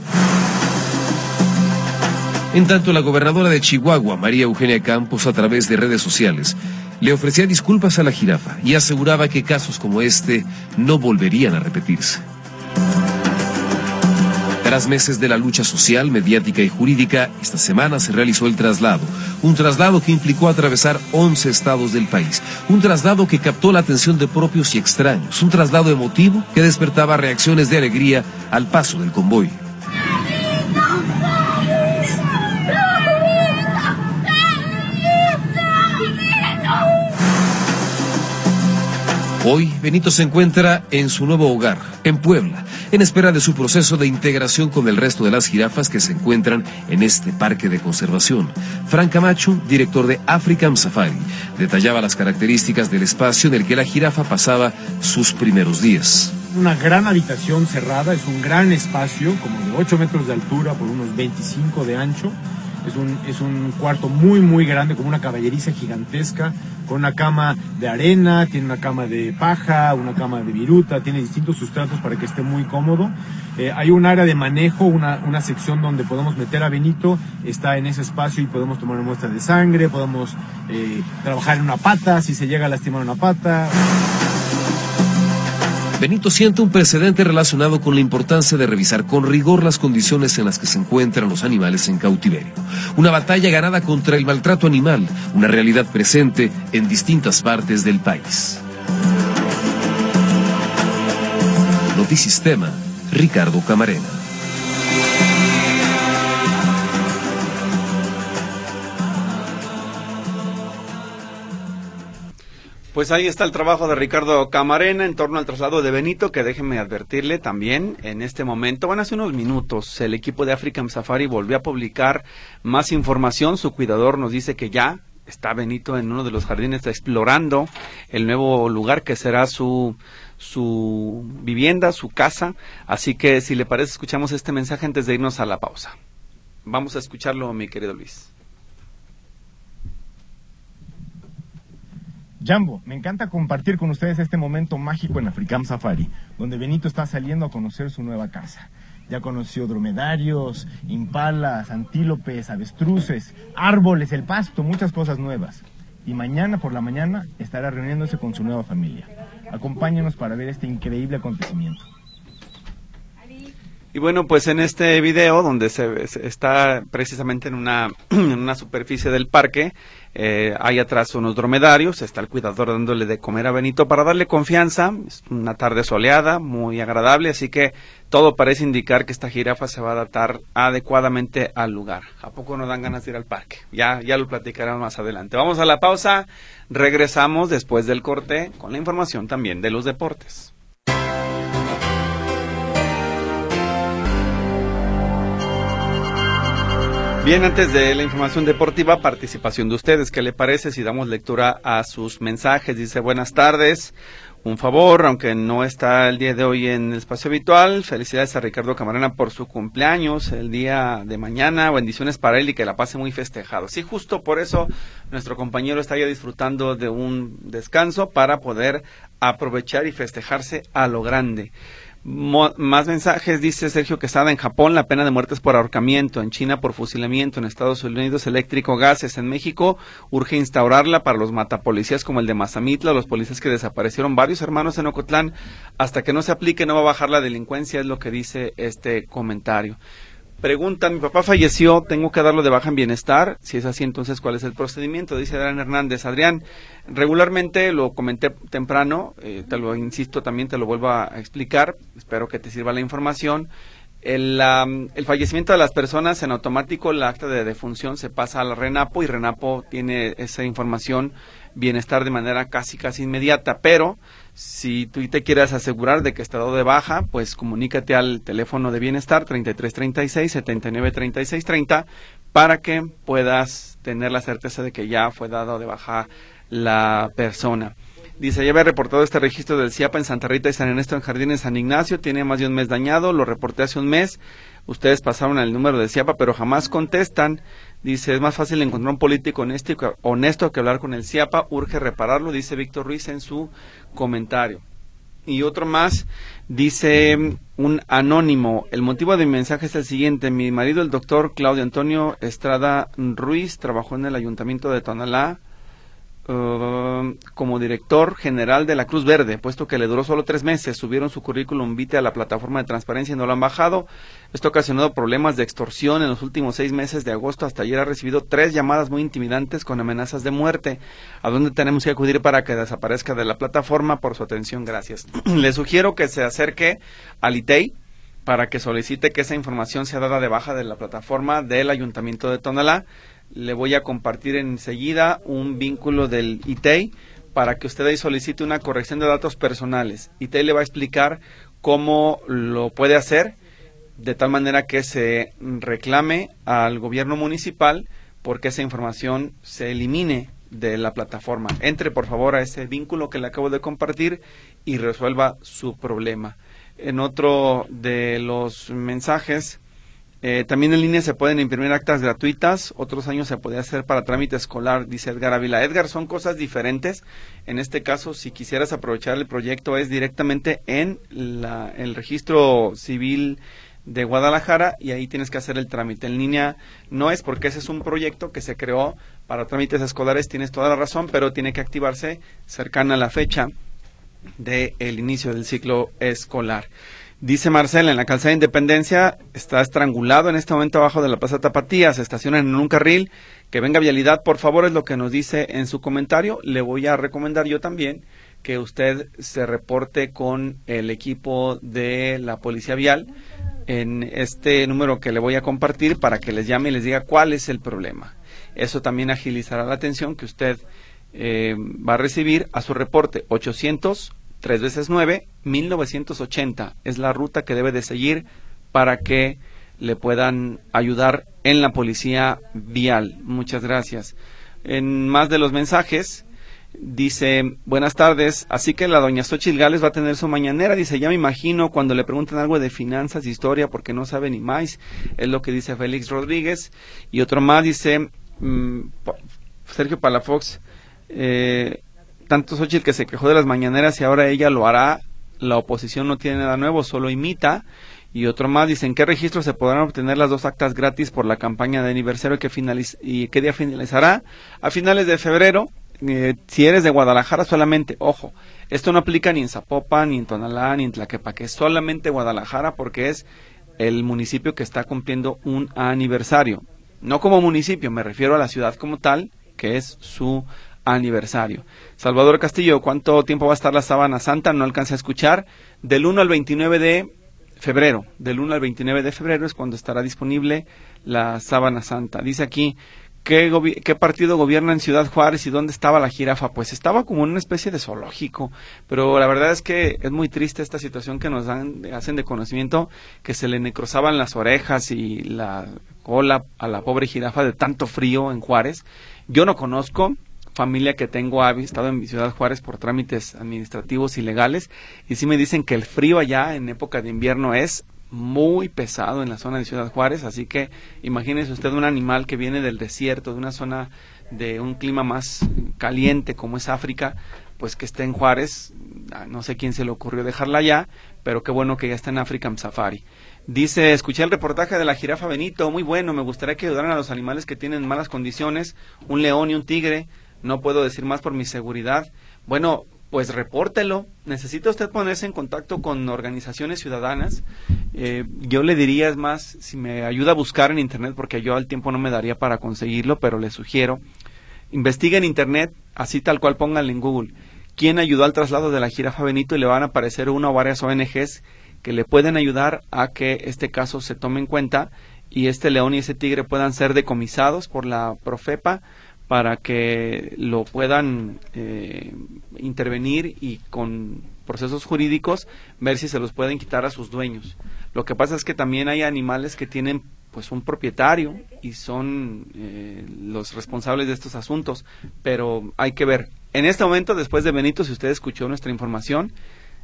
En tanto, la gobernadora de Chihuahua, María Eugenia Campos, a través de redes sociales, le ofrecía disculpas a la jirafa y aseguraba que casos como este no volverían a repetirse. Tras meses de la lucha social, mediática y jurídica, esta semana se realizó el traslado. Un traslado que implicó atravesar 11 estados del país. Un traslado que captó la atención de propios y extraños. Un traslado emotivo que despertaba reacciones de alegría al paso del convoy. Hoy Benito se encuentra en su nuevo hogar, en Puebla, en espera de su proceso de integración con el resto de las jirafas que se encuentran en este parque de conservación. Frank Camacho, director de African Safari, detallaba las características del espacio en el que la jirafa pasaba sus primeros días. Una gran habitación cerrada, es un gran espacio, como de 8 metros de altura por unos 25 de ancho es un, es un cuarto muy, muy grande, como una caballeriza gigantesca, con una cama de arena, tiene una cama de paja, una cama de viruta, tiene distintos sustratos para que esté muy cómodo. Eh, hay un área de manejo, una, una sección donde podemos meter a Benito, está en ese espacio y podemos tomar una muestra de sangre, podemos eh, trabajar en una pata, si se llega a lastimar una pata. Benito siente un precedente relacionado con la importancia de revisar con rigor las condiciones en las que se encuentran los animales en cautiverio. Una batalla ganada contra el maltrato animal, una realidad presente en distintas partes del país. Notisistema, Ricardo Camarena. Pues ahí está el trabajo de Ricardo Camarena en torno al traslado de Benito, que déjenme advertirle también en este momento, bueno, hace unos minutos, el equipo de African Safari volvió a publicar más información. Su cuidador nos dice que ya está Benito en uno de los jardines explorando el nuevo lugar que será su su vivienda, su casa. Así que si le parece, escuchamos este mensaje antes de irnos a la pausa. Vamos a escucharlo, mi querido Luis. Jambo, me encanta compartir con ustedes este momento mágico en Africam Safari, donde Benito está saliendo a conocer su nueva casa. Ya conoció dromedarios, impalas, antílopes, avestruces, árboles, el pasto, muchas cosas nuevas. Y mañana por la mañana estará reuniéndose con su nueva familia. Acompáñenos para ver este increíble acontecimiento. Y bueno, pues en este video donde se, está precisamente en una, en una superficie del parque, eh, hay atrás unos dromedarios, está el cuidador dándole de comer a Benito para darle confianza, es una tarde soleada, muy agradable, así que todo parece indicar que esta jirafa se va a adaptar adecuadamente al lugar. ¿A poco no dan ganas de ir al parque? Ya, ya lo platicaremos más adelante. Vamos a la pausa, regresamos después del corte con la información también de los deportes. Bien, antes de la información deportiva, participación de ustedes. ¿Qué le parece si damos lectura a sus mensajes? Dice, buenas tardes. Un favor, aunque no está el día de hoy en el espacio habitual. Felicidades a Ricardo Camarena por su cumpleaños el día de mañana. Bendiciones para él y que la pase muy festejado. Sí, justo por eso nuestro compañero está ya disfrutando de un descanso para poder aprovechar y festejarse a lo grande más mensajes, dice Sergio Quesada, en Japón la pena de muerte es por ahorcamiento, en China por fusilamiento, en Estados Unidos eléctrico gases, en México urge instaurarla para los matapolicías como el de Mazamitla, los policías que desaparecieron varios hermanos en Ocotlán, hasta que no se aplique no va a bajar la delincuencia, es lo que dice este comentario. Preguntan, mi papá falleció, tengo que darlo de baja en bienestar. Si es así, entonces, ¿cuál es el procedimiento? Dice Adrián Hernández. Adrián, regularmente lo comenté temprano, eh, te lo insisto también, te lo vuelvo a explicar. Espero que te sirva la información. El, el, fallecimiento de las personas en automático, el acta de defunción se pasa a la RENAPO y RENAPO tiene esa información bienestar de manera casi casi inmediata, pero si tú te quieres asegurar de que está dado de baja, pues comunícate al teléfono de bienestar 3336 793630 para que puedas tener la certeza de que ya fue dado de baja la persona. Dice, ya había reportado este registro del CIAPA en Santa Rita y San Ernesto en Jardines San Ignacio, tiene más de un mes dañado, lo reporté hace un mes, ustedes pasaron el número del CIAPA, pero jamás contestan. Dice, es más fácil encontrar un político honesto, honesto que hablar con el CIAPA, urge repararlo, dice Víctor Ruiz en su comentario. Y otro más, dice un anónimo, el motivo de mi mensaje es el siguiente, mi marido, el doctor Claudio Antonio Estrada Ruiz, trabajó en el ayuntamiento de Tonalá, Uh, como director general de la Cruz Verde, puesto que le duró solo tres meses. Subieron su currículum vitae a la plataforma de transparencia y no lo han bajado. Esto ha ocasionado problemas de extorsión en los últimos seis meses de agosto. Hasta ayer ha recibido tres llamadas muy intimidantes con amenazas de muerte. ¿A dónde tenemos que acudir para que desaparezca de la plataforma? Por su atención, gracias. le sugiero que se acerque al ITEI para que solicite que esa información sea dada de baja de la plataforma del Ayuntamiento de Tonalá le voy a compartir enseguida un vínculo del ITEI para que usted ahí solicite una corrección de datos personales. ITEI le va a explicar cómo lo puede hacer de tal manera que se reclame al gobierno municipal porque esa información se elimine de la plataforma. Entre por favor a ese vínculo que le acabo de compartir y resuelva su problema. En otro de los mensajes eh, también en línea se pueden imprimir actas gratuitas, otros años se podía hacer para trámite escolar, dice Edgar Ávila. Edgar, son cosas diferentes. En este caso, si quisieras aprovechar el proyecto, es directamente en el registro civil de Guadalajara y ahí tienes que hacer el trámite. En línea no es porque ese es un proyecto que se creó para trámites escolares, tienes toda la razón, pero tiene que activarse cercana a la fecha del inicio del ciclo escolar. Dice Marcela, en la calzada de Independencia está estrangulado en este momento abajo de la Plaza Tapatía, se estaciona en un carril, que venga vialidad, por favor, es lo que nos dice en su comentario. Le voy a recomendar yo también que usted se reporte con el equipo de la Policía Vial en este número que le voy a compartir para que les llame y les diga cuál es el problema. Eso también agilizará la atención que usted eh, va a recibir a su reporte 800 3 veces 9, 1980 es la ruta que debe de seguir para que le puedan ayudar en la policía vial. Muchas gracias. En más de los mensajes, dice, buenas tardes, así que la doña Xochitl Gales va a tener su mañanera, dice, ya me imagino cuando le preguntan algo de finanzas, historia, porque no sabe ni más, es lo que dice Félix Rodríguez. Y otro más dice, mm, Sergio Palafox, eh, tanto Xochitl que se quejó de las mañaneras y ahora ella lo hará, la oposición no tiene nada nuevo, solo imita. Y otro más, dicen, ¿qué registro se podrán obtener las dos actas gratis por la campaña de aniversario que y qué día finalizará? A finales de febrero, eh, si eres de Guadalajara solamente, ojo, esto no aplica ni en Zapopan, ni en Tonalá, ni en Tlaquepaque, solamente Guadalajara porque es el municipio que está cumpliendo un aniversario. No como municipio, me refiero a la ciudad como tal, que es su aniversario. Salvador Castillo, ¿cuánto tiempo va a estar la sábana santa? No alcancé a escuchar. Del 1 al 29 de febrero. Del 1 al 29 de febrero es cuando estará disponible la sábana santa. Dice aquí, ¿qué, ¿qué, partido gobierna en Ciudad Juárez y dónde estaba la jirafa? Pues estaba como en una especie de zoológico, pero la verdad es que es muy triste esta situación que nos dan, hacen de conocimiento que se le necrozaban las orejas y la cola a la pobre jirafa de tanto frío en Juárez. Yo no conozco, familia que tengo ha estado en Ciudad Juárez por trámites administrativos y legales y sí me dicen que el frío allá en época de invierno es muy pesado en la zona de Ciudad Juárez, así que imagínese usted un animal que viene del desierto, de una zona de un clima más caliente como es África, pues que esté en Juárez, ah, no sé quién se le ocurrió dejarla allá, pero qué bueno que ya está en África en Safari. Dice, escuché el reportaje de la jirafa Benito, muy bueno, me gustaría que ayudaran a los animales que tienen malas condiciones, un león y un tigre, no puedo decir más por mi seguridad. Bueno, pues repórtelo. Necesita usted ponerse en contacto con organizaciones ciudadanas. Eh, yo le diría, es más, si me ayuda a buscar en Internet, porque yo al tiempo no me daría para conseguirlo, pero le sugiero, investigue en Internet, así tal cual pónganle en Google, quién ayudó al traslado de la jirafa Benito y le van a aparecer una o varias ONGs que le pueden ayudar a que este caso se tome en cuenta y este león y ese tigre puedan ser decomisados por la Profepa para que lo puedan eh, intervenir y con procesos jurídicos ver si se los pueden quitar a sus dueños. Lo que pasa es que también hay animales que tienen pues un propietario y son eh, los responsables de estos asuntos, pero hay que ver. En este momento, después de Benito, si usted escuchó nuestra información,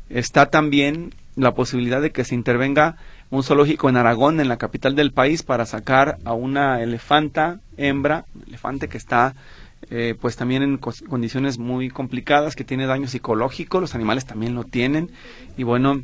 está también la posibilidad de que se intervenga un zoológico en Aragón, en la capital del país, para sacar a una elefanta hembra, elefante que está eh, pues también en condiciones muy complicadas, que tiene daño psicológico, los animales también lo tienen, y bueno,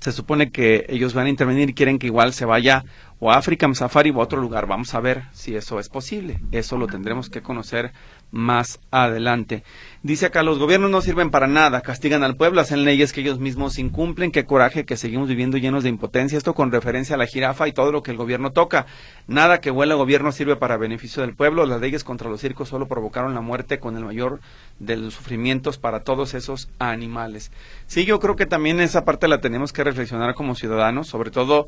se supone que ellos van a intervenir y quieren que igual se vaya o a África, Safari o a otro lugar. Vamos a ver si eso es posible. Eso lo tendremos que conocer más adelante. Dice acá, los gobiernos no sirven para nada, castigan al pueblo, hacen leyes que ellos mismos incumplen, qué coraje que seguimos viviendo llenos de impotencia, esto con referencia a la jirafa y todo lo que el gobierno toca. Nada que huela gobierno sirve para beneficio del pueblo, las leyes contra los circos solo provocaron la muerte con el mayor de los sufrimientos para todos esos animales. Sí, yo creo que también esa parte la tenemos que reflexionar como ciudadanos, sobre todo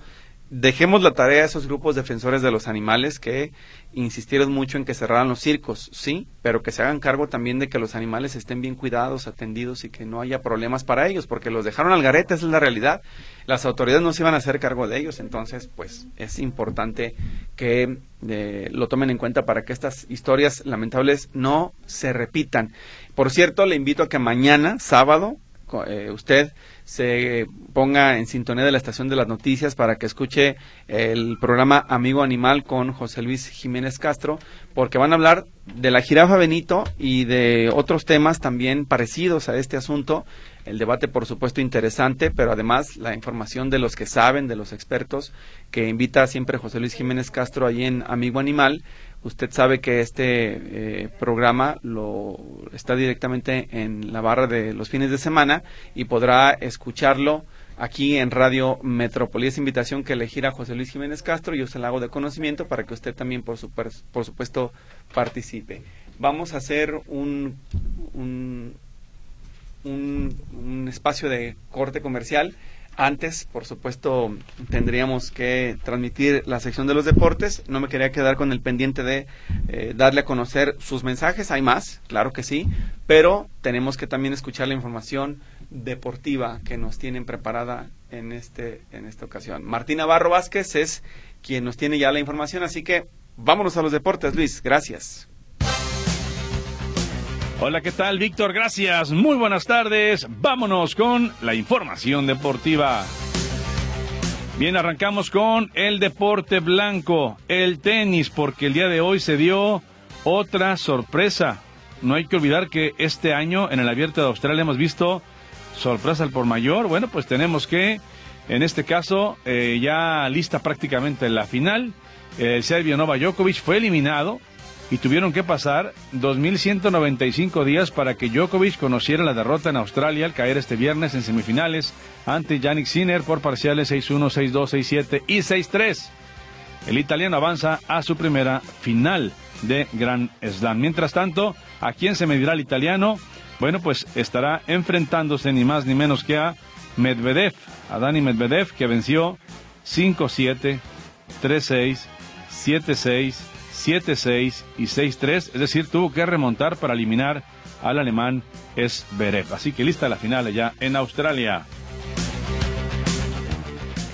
dejemos la tarea a esos grupos defensores de los animales que insistieron mucho en que cerraran los circos, sí, pero que se hagan cargo también de que los animales estén bien cuidados, atendidos y que no haya problemas para ellos, porque los dejaron al garete, esa es la realidad. Las autoridades no se iban a hacer cargo de ellos, entonces, pues es importante que eh, lo tomen en cuenta para que estas historias lamentables no se repitan. Por cierto, le invito a que mañana, sábado, eh, usted se ponga en sintonía de la estación de las noticias para que escuche el programa Amigo Animal con José Luis Jiménez Castro, porque van a hablar de la jirafa Benito y de otros temas también parecidos a este asunto. El debate, por supuesto, interesante, pero además la información de los que saben, de los expertos, que invita siempre José Luis Jiménez Castro ahí en Amigo Animal Usted sabe que este eh, programa lo está directamente en la barra de los fines de semana y podrá escucharlo aquí en Radio Metrópoli. Es invitación que le gira José Luis Jiménez Castro, yo se la hago de conocimiento para que usted también, por, por supuesto, participe. Vamos a hacer un, un, un espacio de corte comercial antes, por supuesto, tendríamos que transmitir la sección de los deportes. No me quería quedar con el pendiente de eh, darle a conocer sus mensajes. Hay más, claro que sí, pero tenemos que también escuchar la información deportiva que nos tienen preparada en, este, en esta ocasión. Martina Barro Vázquez es quien nos tiene ya la información, así que vámonos a los deportes, Luis. Gracias. Hola, ¿qué tal, Víctor? Gracias. Muy buenas tardes. Vámonos con la información deportiva. Bien, arrancamos con el deporte blanco, el tenis, porque el día de hoy se dio otra sorpresa. No hay que olvidar que este año en el Abierto de Australia hemos visto sorpresa al por mayor. Bueno, pues tenemos que, en este caso, eh, ya lista prácticamente la final. El serbio Nova Djokovic fue eliminado y tuvieron que pasar 2.195 días para que Djokovic conociera la derrota en Australia al caer este viernes en semifinales ante Yannick Sinner por parciales 6-1, 6-2, 6-7 y 6-3. El italiano avanza a su primera final de Grand Slam. Mientras tanto, ¿a quién se medirá el italiano? Bueno, pues estará enfrentándose ni más ni menos que a Medvedev, a Dani Medvedev, que venció 5-7, 3-6, 7-6, 7-6 y 6-3, es decir, tuvo que remontar para eliminar al alemán Esberev. Así que lista la final ya en Australia.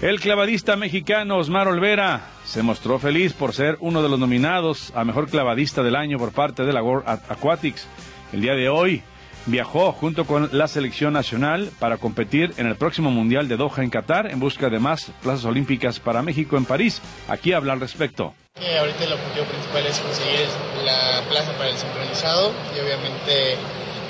El clavadista mexicano Osmar Olvera se mostró feliz por ser uno de los nominados a mejor clavadista del año por parte de la World Aquatics. El día de hoy viajó junto con la selección nacional para competir en el próximo Mundial de Doha en Qatar en busca de más plazas olímpicas para México en París. Aquí habla al respecto. ahorita el objetivo principal es conseguir la plaza para el sincronizado y obviamente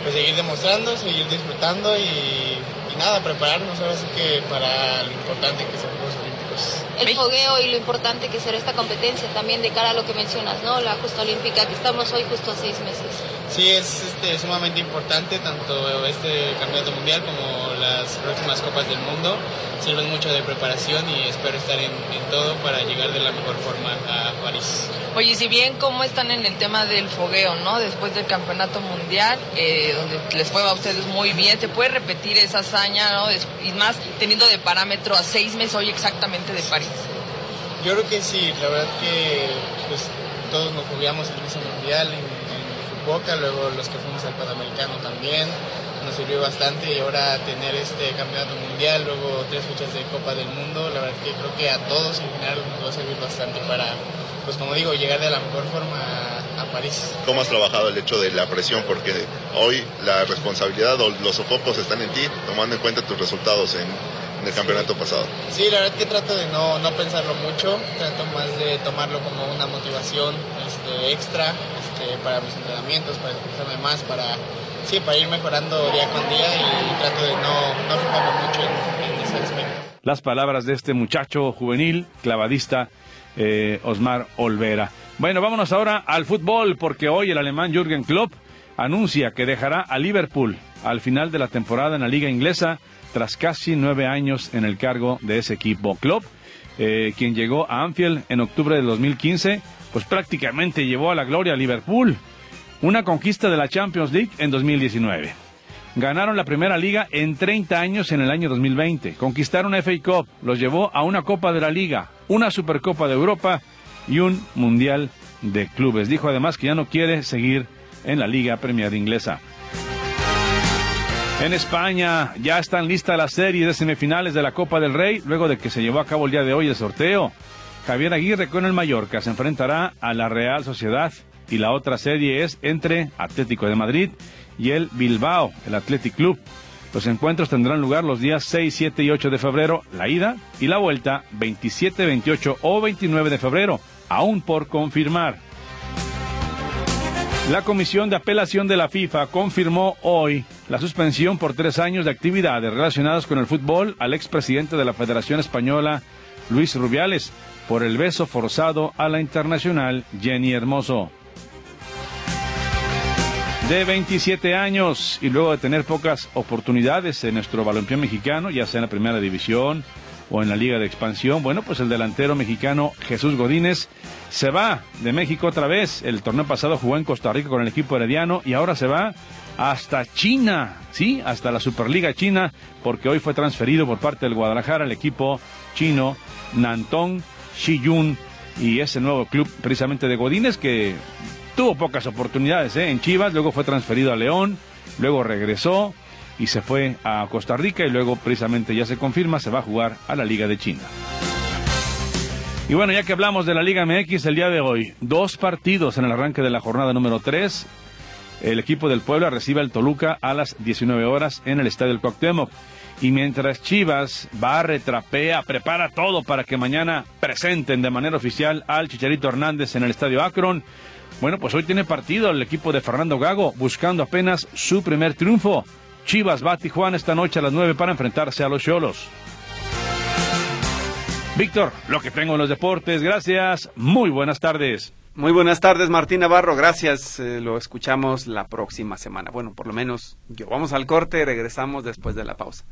pues, seguir demostrando, seguir disfrutando y, nada, prepararnos ahora sí que para lo importante que son los Juegos Olímpicos. El fogueo y lo importante que será esta competencia también de cara a lo que mencionas, ¿no? La justa olímpica que estamos hoy justo a seis meses. Sí, es este, sumamente importante tanto este campeonato mundial como las próximas copas del mundo. Sirven mucho de preparación y espero estar en, todo para llegar de la mejor forma a París. Oye, si bien cómo están en el tema del fogueo, ¿no? Después del campeonato mundial, eh, donde les fue a ustedes muy bien, ¿se puede repetir esa hazaña, ¿no? Y más teniendo de parámetro a seis meses hoy exactamente de París. Yo creo que sí, la verdad que pues, todos nos fogueamos en ese mundial, Boca, luego los que fuimos al Panamericano también, nos sirvió bastante y ahora tener este campeonato mundial, luego tres fechas de Copa del Mundo, la verdad que creo que a todos en general nos va a servir bastante para, pues como digo, llegar de la mejor forma a, París. ¿Cómo has trabajado el hecho de la presión? Porque hoy la responsabilidad o los sofocos están en ti, tomando en cuenta tus resultados en, el campeonato pasado. Sí, la verdad que trato de no, no pensarlo mucho, trato más de tomarlo como una motivación este, extra este, para mis entrenamientos, para esforzarme más, para, sí, para ir mejorando día con día y trato de no, no fijarme mucho en, ese aspecto. Las palabras de este muchacho juvenil, clavadista, eh, Osmar Olvera. Bueno, vámonos ahora al fútbol, porque hoy el alemán Jürgen Klopp anuncia que dejará a Liverpool al final de la temporada en la liga inglesa tras casi nueve años en el cargo de ese equipo. Klopp, eh, quien llegó a Anfield en octubre de 2015, pues prácticamente llevó a la gloria a Liverpool. Una conquista de la Champions League en 2019. Ganaron la primera liga en 30 años en el año 2020. Conquistaron FA Cup, los llevó a una Copa de la Liga, una Supercopa de Europa y un Mundial de Clubes. Dijo además que ya no quiere seguir en la Liga Premier Inglesa. En España ya están listas las series de semifinales de la Copa del Rey, luego de que se llevó a cabo el día de hoy el sorteo. Javier Aguirre con el Mallorca se enfrentará a la Real Sociedad y la otra serie es entre Atlético de Madrid y el Bilbao, el Athletic Club. Los encuentros tendrán lugar los días 6, 7 y 8 de febrero, la ida y la vuelta 27, 28 o 29 de febrero, aún por confirmar. La Comisión de Apelación de la FIFA confirmó hoy la suspensión por tres años de actividades relacionadas con el fútbol al expresidente de la Federación Española, Luis Rubiales, por el beso forzado a la internacional Jenny Hermoso. De 27 años y luego de tener pocas oportunidades en nuestro balompié mexicano, ya sea en la primera división o en la Liga de Expansión, bueno, pues el delantero mexicano Jesús Godínez se va de México otra vez. El torneo pasado jugó en Costa Rica con el equipo herediano y ahora se va hasta China, sí, hasta la Superliga China, porque hoy fue transferido por parte del Guadalajara al equipo chino Nantong Shiyun y ese nuevo club precisamente de Godínez que tuvo pocas oportunidades ¿eh? en Chivas, luego fue transferido a León, luego regresó y se fue a Costa Rica y luego precisamente ya se confirma se va a jugar a la Liga de China. Y bueno, ya que hablamos de la Liga MX el día de hoy, dos partidos en el arranque de la jornada número 3. El equipo del Puebla recibe al Toluca a las 19 horas en el Estadio del. Y mientras Chivas va, retrapea, prepara todo para que mañana presenten de manera oficial al Chicharito Hernández en el Estadio Akron. Bueno, pues hoy tiene partido el equipo de Fernando Gago buscando apenas su primer triunfo. Chivas va a Tijuana esta noche a las 9 para enfrentarse a los Cholos. Víctor, lo que tengo en los deportes, gracias, muy buenas tardes. Muy buenas tardes, Martín Navarro. Gracias. Eh, lo escuchamos la próxima semana. Bueno, por lo menos yo. Vamos al corte y regresamos después de la pausa.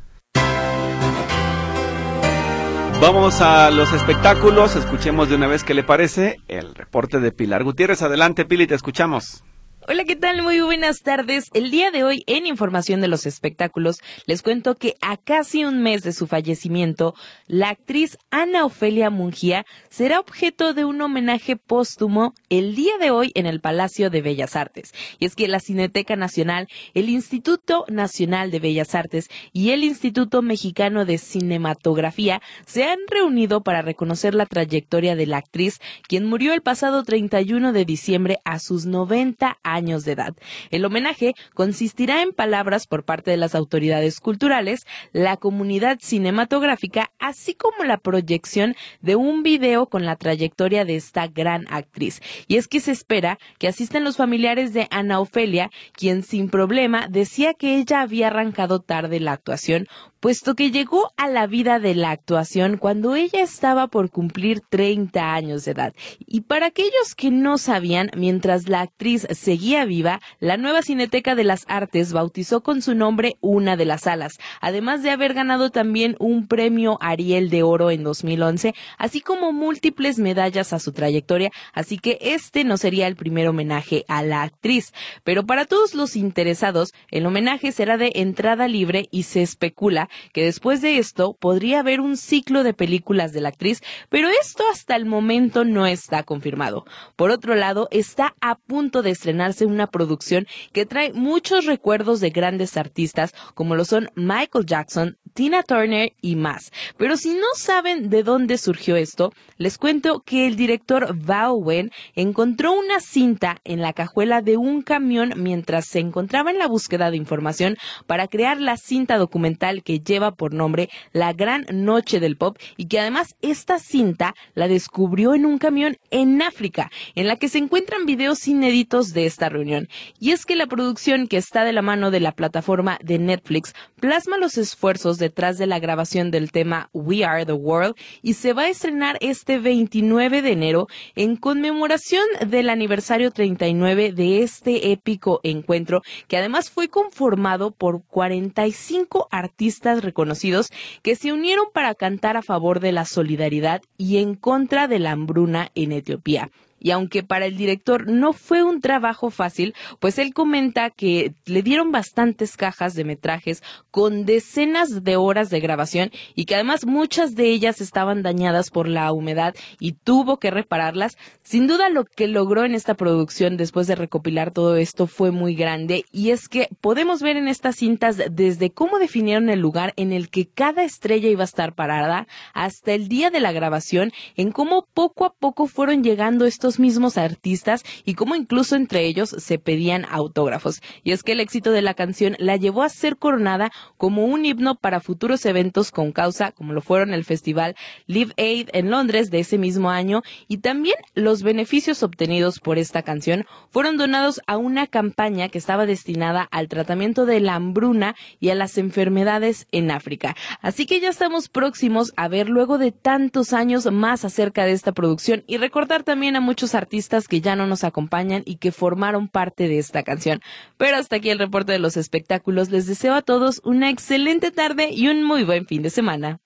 Vamos a los espectáculos. Escuchemos de una vez qué le parece el reporte de Pilar Gutiérrez. Adelante, Pili, te escuchamos. Hola, ¿qué tal? Muy buenas tardes. El día de hoy, en Información de los Espectáculos, les cuento que a casi un mes de su fallecimiento, la actriz Ana Ofelia Mungía será objeto de un homenaje póstumo el día de hoy en el Palacio de Bellas Artes. Y es que la Cineteca Nacional, el Instituto Nacional de Bellas Artes y el Instituto Mexicano de Cinematografía se han reunido para reconocer la trayectoria de la actriz, quien murió el pasado 31 de diciembre a sus 90 años años de edad. El homenaje consistirá en palabras por parte de las autoridades culturales, la comunidad cinematográfica, así como la proyección de un video con la trayectoria de esta gran actriz. Y es que se espera que asistan los familiares de Ana Ofelia, quien sin problema decía que ella había arrancado tarde la actuación puesto que llegó a la vida de la actuación cuando ella estaba por cumplir 30 años de edad. Y para aquellos que no sabían, mientras la actriz seguía viva, la nueva Cineteca de las Artes bautizó con su nombre una de las salas, además de haber ganado también un premio Ariel de Oro en 2011, así como múltiples medallas a su trayectoria, así que este no sería el primer homenaje a la actriz. Pero para todos los interesados, el homenaje será de entrada libre y se especula que después de esto podría haber un ciclo de películas de la actriz, pero esto hasta el momento no está confirmado. Por otro lado, está a punto de estrenarse una producción que trae muchos recuerdos de grandes artistas como lo son Michael Jackson, Tina Turner y más. Pero si no saben de dónde surgió esto, les cuento que el director Bao Wen encontró una cinta en la cajuela de un camión mientras se encontraba en la búsqueda de información para crear la cinta documental que lleva por nombre La Gran Noche del Pop y que además esta cinta la descubrió en un camión en África, en la que se encuentran videos inéditos de esta reunión. Y es que la producción que está de la mano de la plataforma de Netflix plasma los esfuerzos detrás de la grabación del tema We Are the World y se va a estrenar este 29 de enero en conmemoración del aniversario 39 de este épico encuentro que además fue conformado por 45 artistas reconocidos que se unieron para cantar a favor de la solidaridad y en contra de la hambruna en Etiopía y aunque para el director no fue un trabajo fácil, pues él comenta que le dieron bastantes cajas de metrajes con decenas de horas de grabación y que además muchas de ellas estaban dañadas por la humedad y tuvo que repararlas. Sin duda lo que logró en esta producción después de recopilar todo esto fue muy grande y es que podemos ver en estas cintas desde cómo definieron el lugar en el que cada estrella iba a estar parada hasta el día de la grabación, en cómo poco a poco fueron llegando estos mismos artistas y cómo incluso entre ellos se pedían autógrafos. Y es que el éxito de la canción la llevó a ser coronada como un himno para futuros eventos con causa, como lo fueron el festival Live Aid en Londres de ese mismo año, y también los beneficios obtenidos por esta canción fueron donados a una campaña que estaba destinada al tratamiento de la hambruna y a las enfermedades en África. Así que ya estamos próximos a ver luego de tantos años más acerca de esta producción y recordar también a muchos artistas que ya no nos acompañan y que formaron parte de esta canción. Pero hasta aquí el reporte de los espectáculos. Les deseo a todos una excelente tarde y un muy buen fin de semana.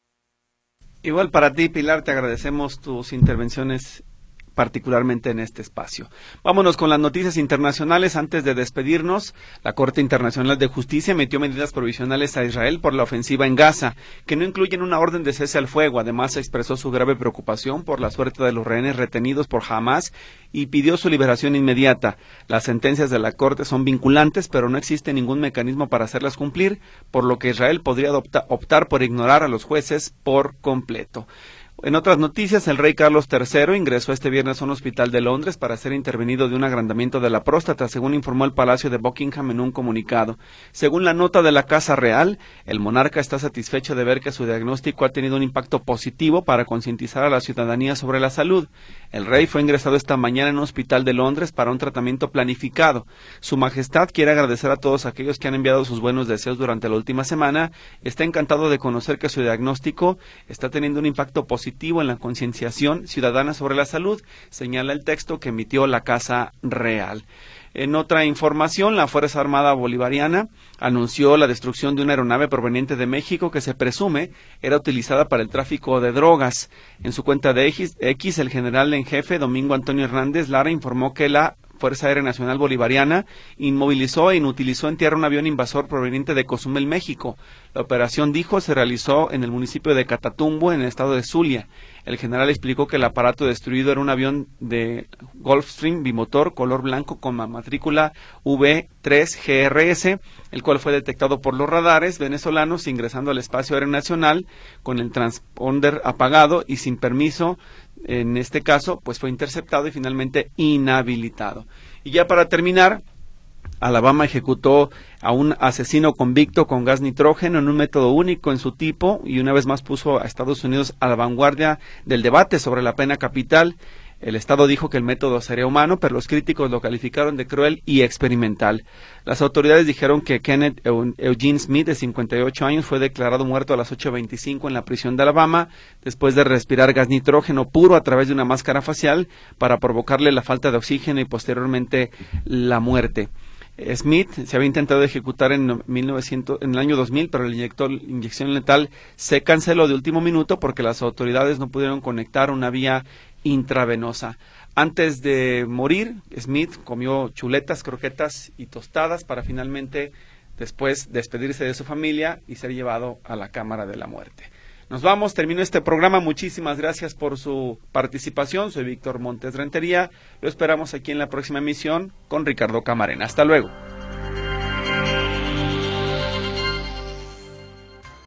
Igual para ti, Pilar, te agradecemos tus intervenciones particularmente en este espacio. Vámonos con las noticias internacionales. Antes de despedirnos, la Corte Internacional de Justicia metió medidas provisionales a Israel por la ofensiva en Gaza, que no incluyen una orden de cese al fuego. Además, expresó su grave preocupación por la suerte de los rehenes retenidos por Hamas y pidió su liberación inmediata. Las sentencias de la Corte son vinculantes, pero no existe ningún mecanismo para hacerlas cumplir, por lo que Israel podría optar por ignorar a los jueces por completo. En otras noticias, el rey Carlos III ingresó este viernes a un hospital de Londres para ser intervenido de un agrandamiento de la próstata, según informó el Palacio de Buckingham en un comunicado. Según la nota de la Casa Real, el monarca está satisfecho de ver que su diagnóstico ha tenido un impacto positivo para concientizar a la ciudadanía sobre la salud. El rey fue ingresado esta mañana en un hospital de Londres para un tratamiento planificado. Su Majestad quiere agradecer a todos aquellos que han enviado sus buenos deseos durante la última semana. Está encantado de conocer que su diagnóstico está teniendo un impacto positivo positivo en la concienciación ciudadana sobre la salud, señala el texto que emitió la Casa Real. En otra información, la Fuerza Armada Bolivariana anunció la destrucción de una aeronave proveniente de México que se presume era utilizada para el tráfico de drogas. En su cuenta de X, el general en jefe, Domingo Antonio Hernández Lara, informó que la Fuerza Aérea Nacional Bolivariana inmovilizó e inutilizó en tierra un avión invasor proveniente de Cozumel, México. La operación, dijo, se realizó en el municipio de Catatumbo, en el estado de Zulia. El general explicó que el aparato destruido era un avión de Gulfstream bimotor color blanco con matrícula V3GRS, el cual fue detectado por los radares venezolanos ingresando al espacio aéreo nacional con el transponder apagado y sin permiso. En este caso, pues fue interceptado y finalmente inhabilitado. Y ya para terminar, Alabama ejecutó a un asesino convicto con gas nitrógeno en un método único en su tipo y una vez más puso a Estados Unidos a la vanguardia del debate sobre la pena capital. El Estado dijo que el método sería humano, pero los críticos lo calificaron de cruel y experimental. Las autoridades dijeron que Kenneth Eugene Smith, de 58 años, fue declarado muerto a las 8.25 en la prisión de Alabama después de respirar gas nitrógeno puro a través de una máscara facial para provocarle la falta de oxígeno y posteriormente la muerte. Smith se había intentado ejecutar en, 1900, en el año 2000, pero la inyección letal se canceló de último minuto porque las autoridades no pudieron conectar una vía intravenosa. Antes de morir, Smith comió chuletas, croquetas y tostadas para finalmente después despedirse de su familia y ser llevado a la Cámara de la Muerte. Nos vamos, termino este programa. Muchísimas gracias por su participación. Soy Víctor Montes Rentería. Lo esperamos aquí en la próxima emisión con Ricardo Camarena. Hasta luego.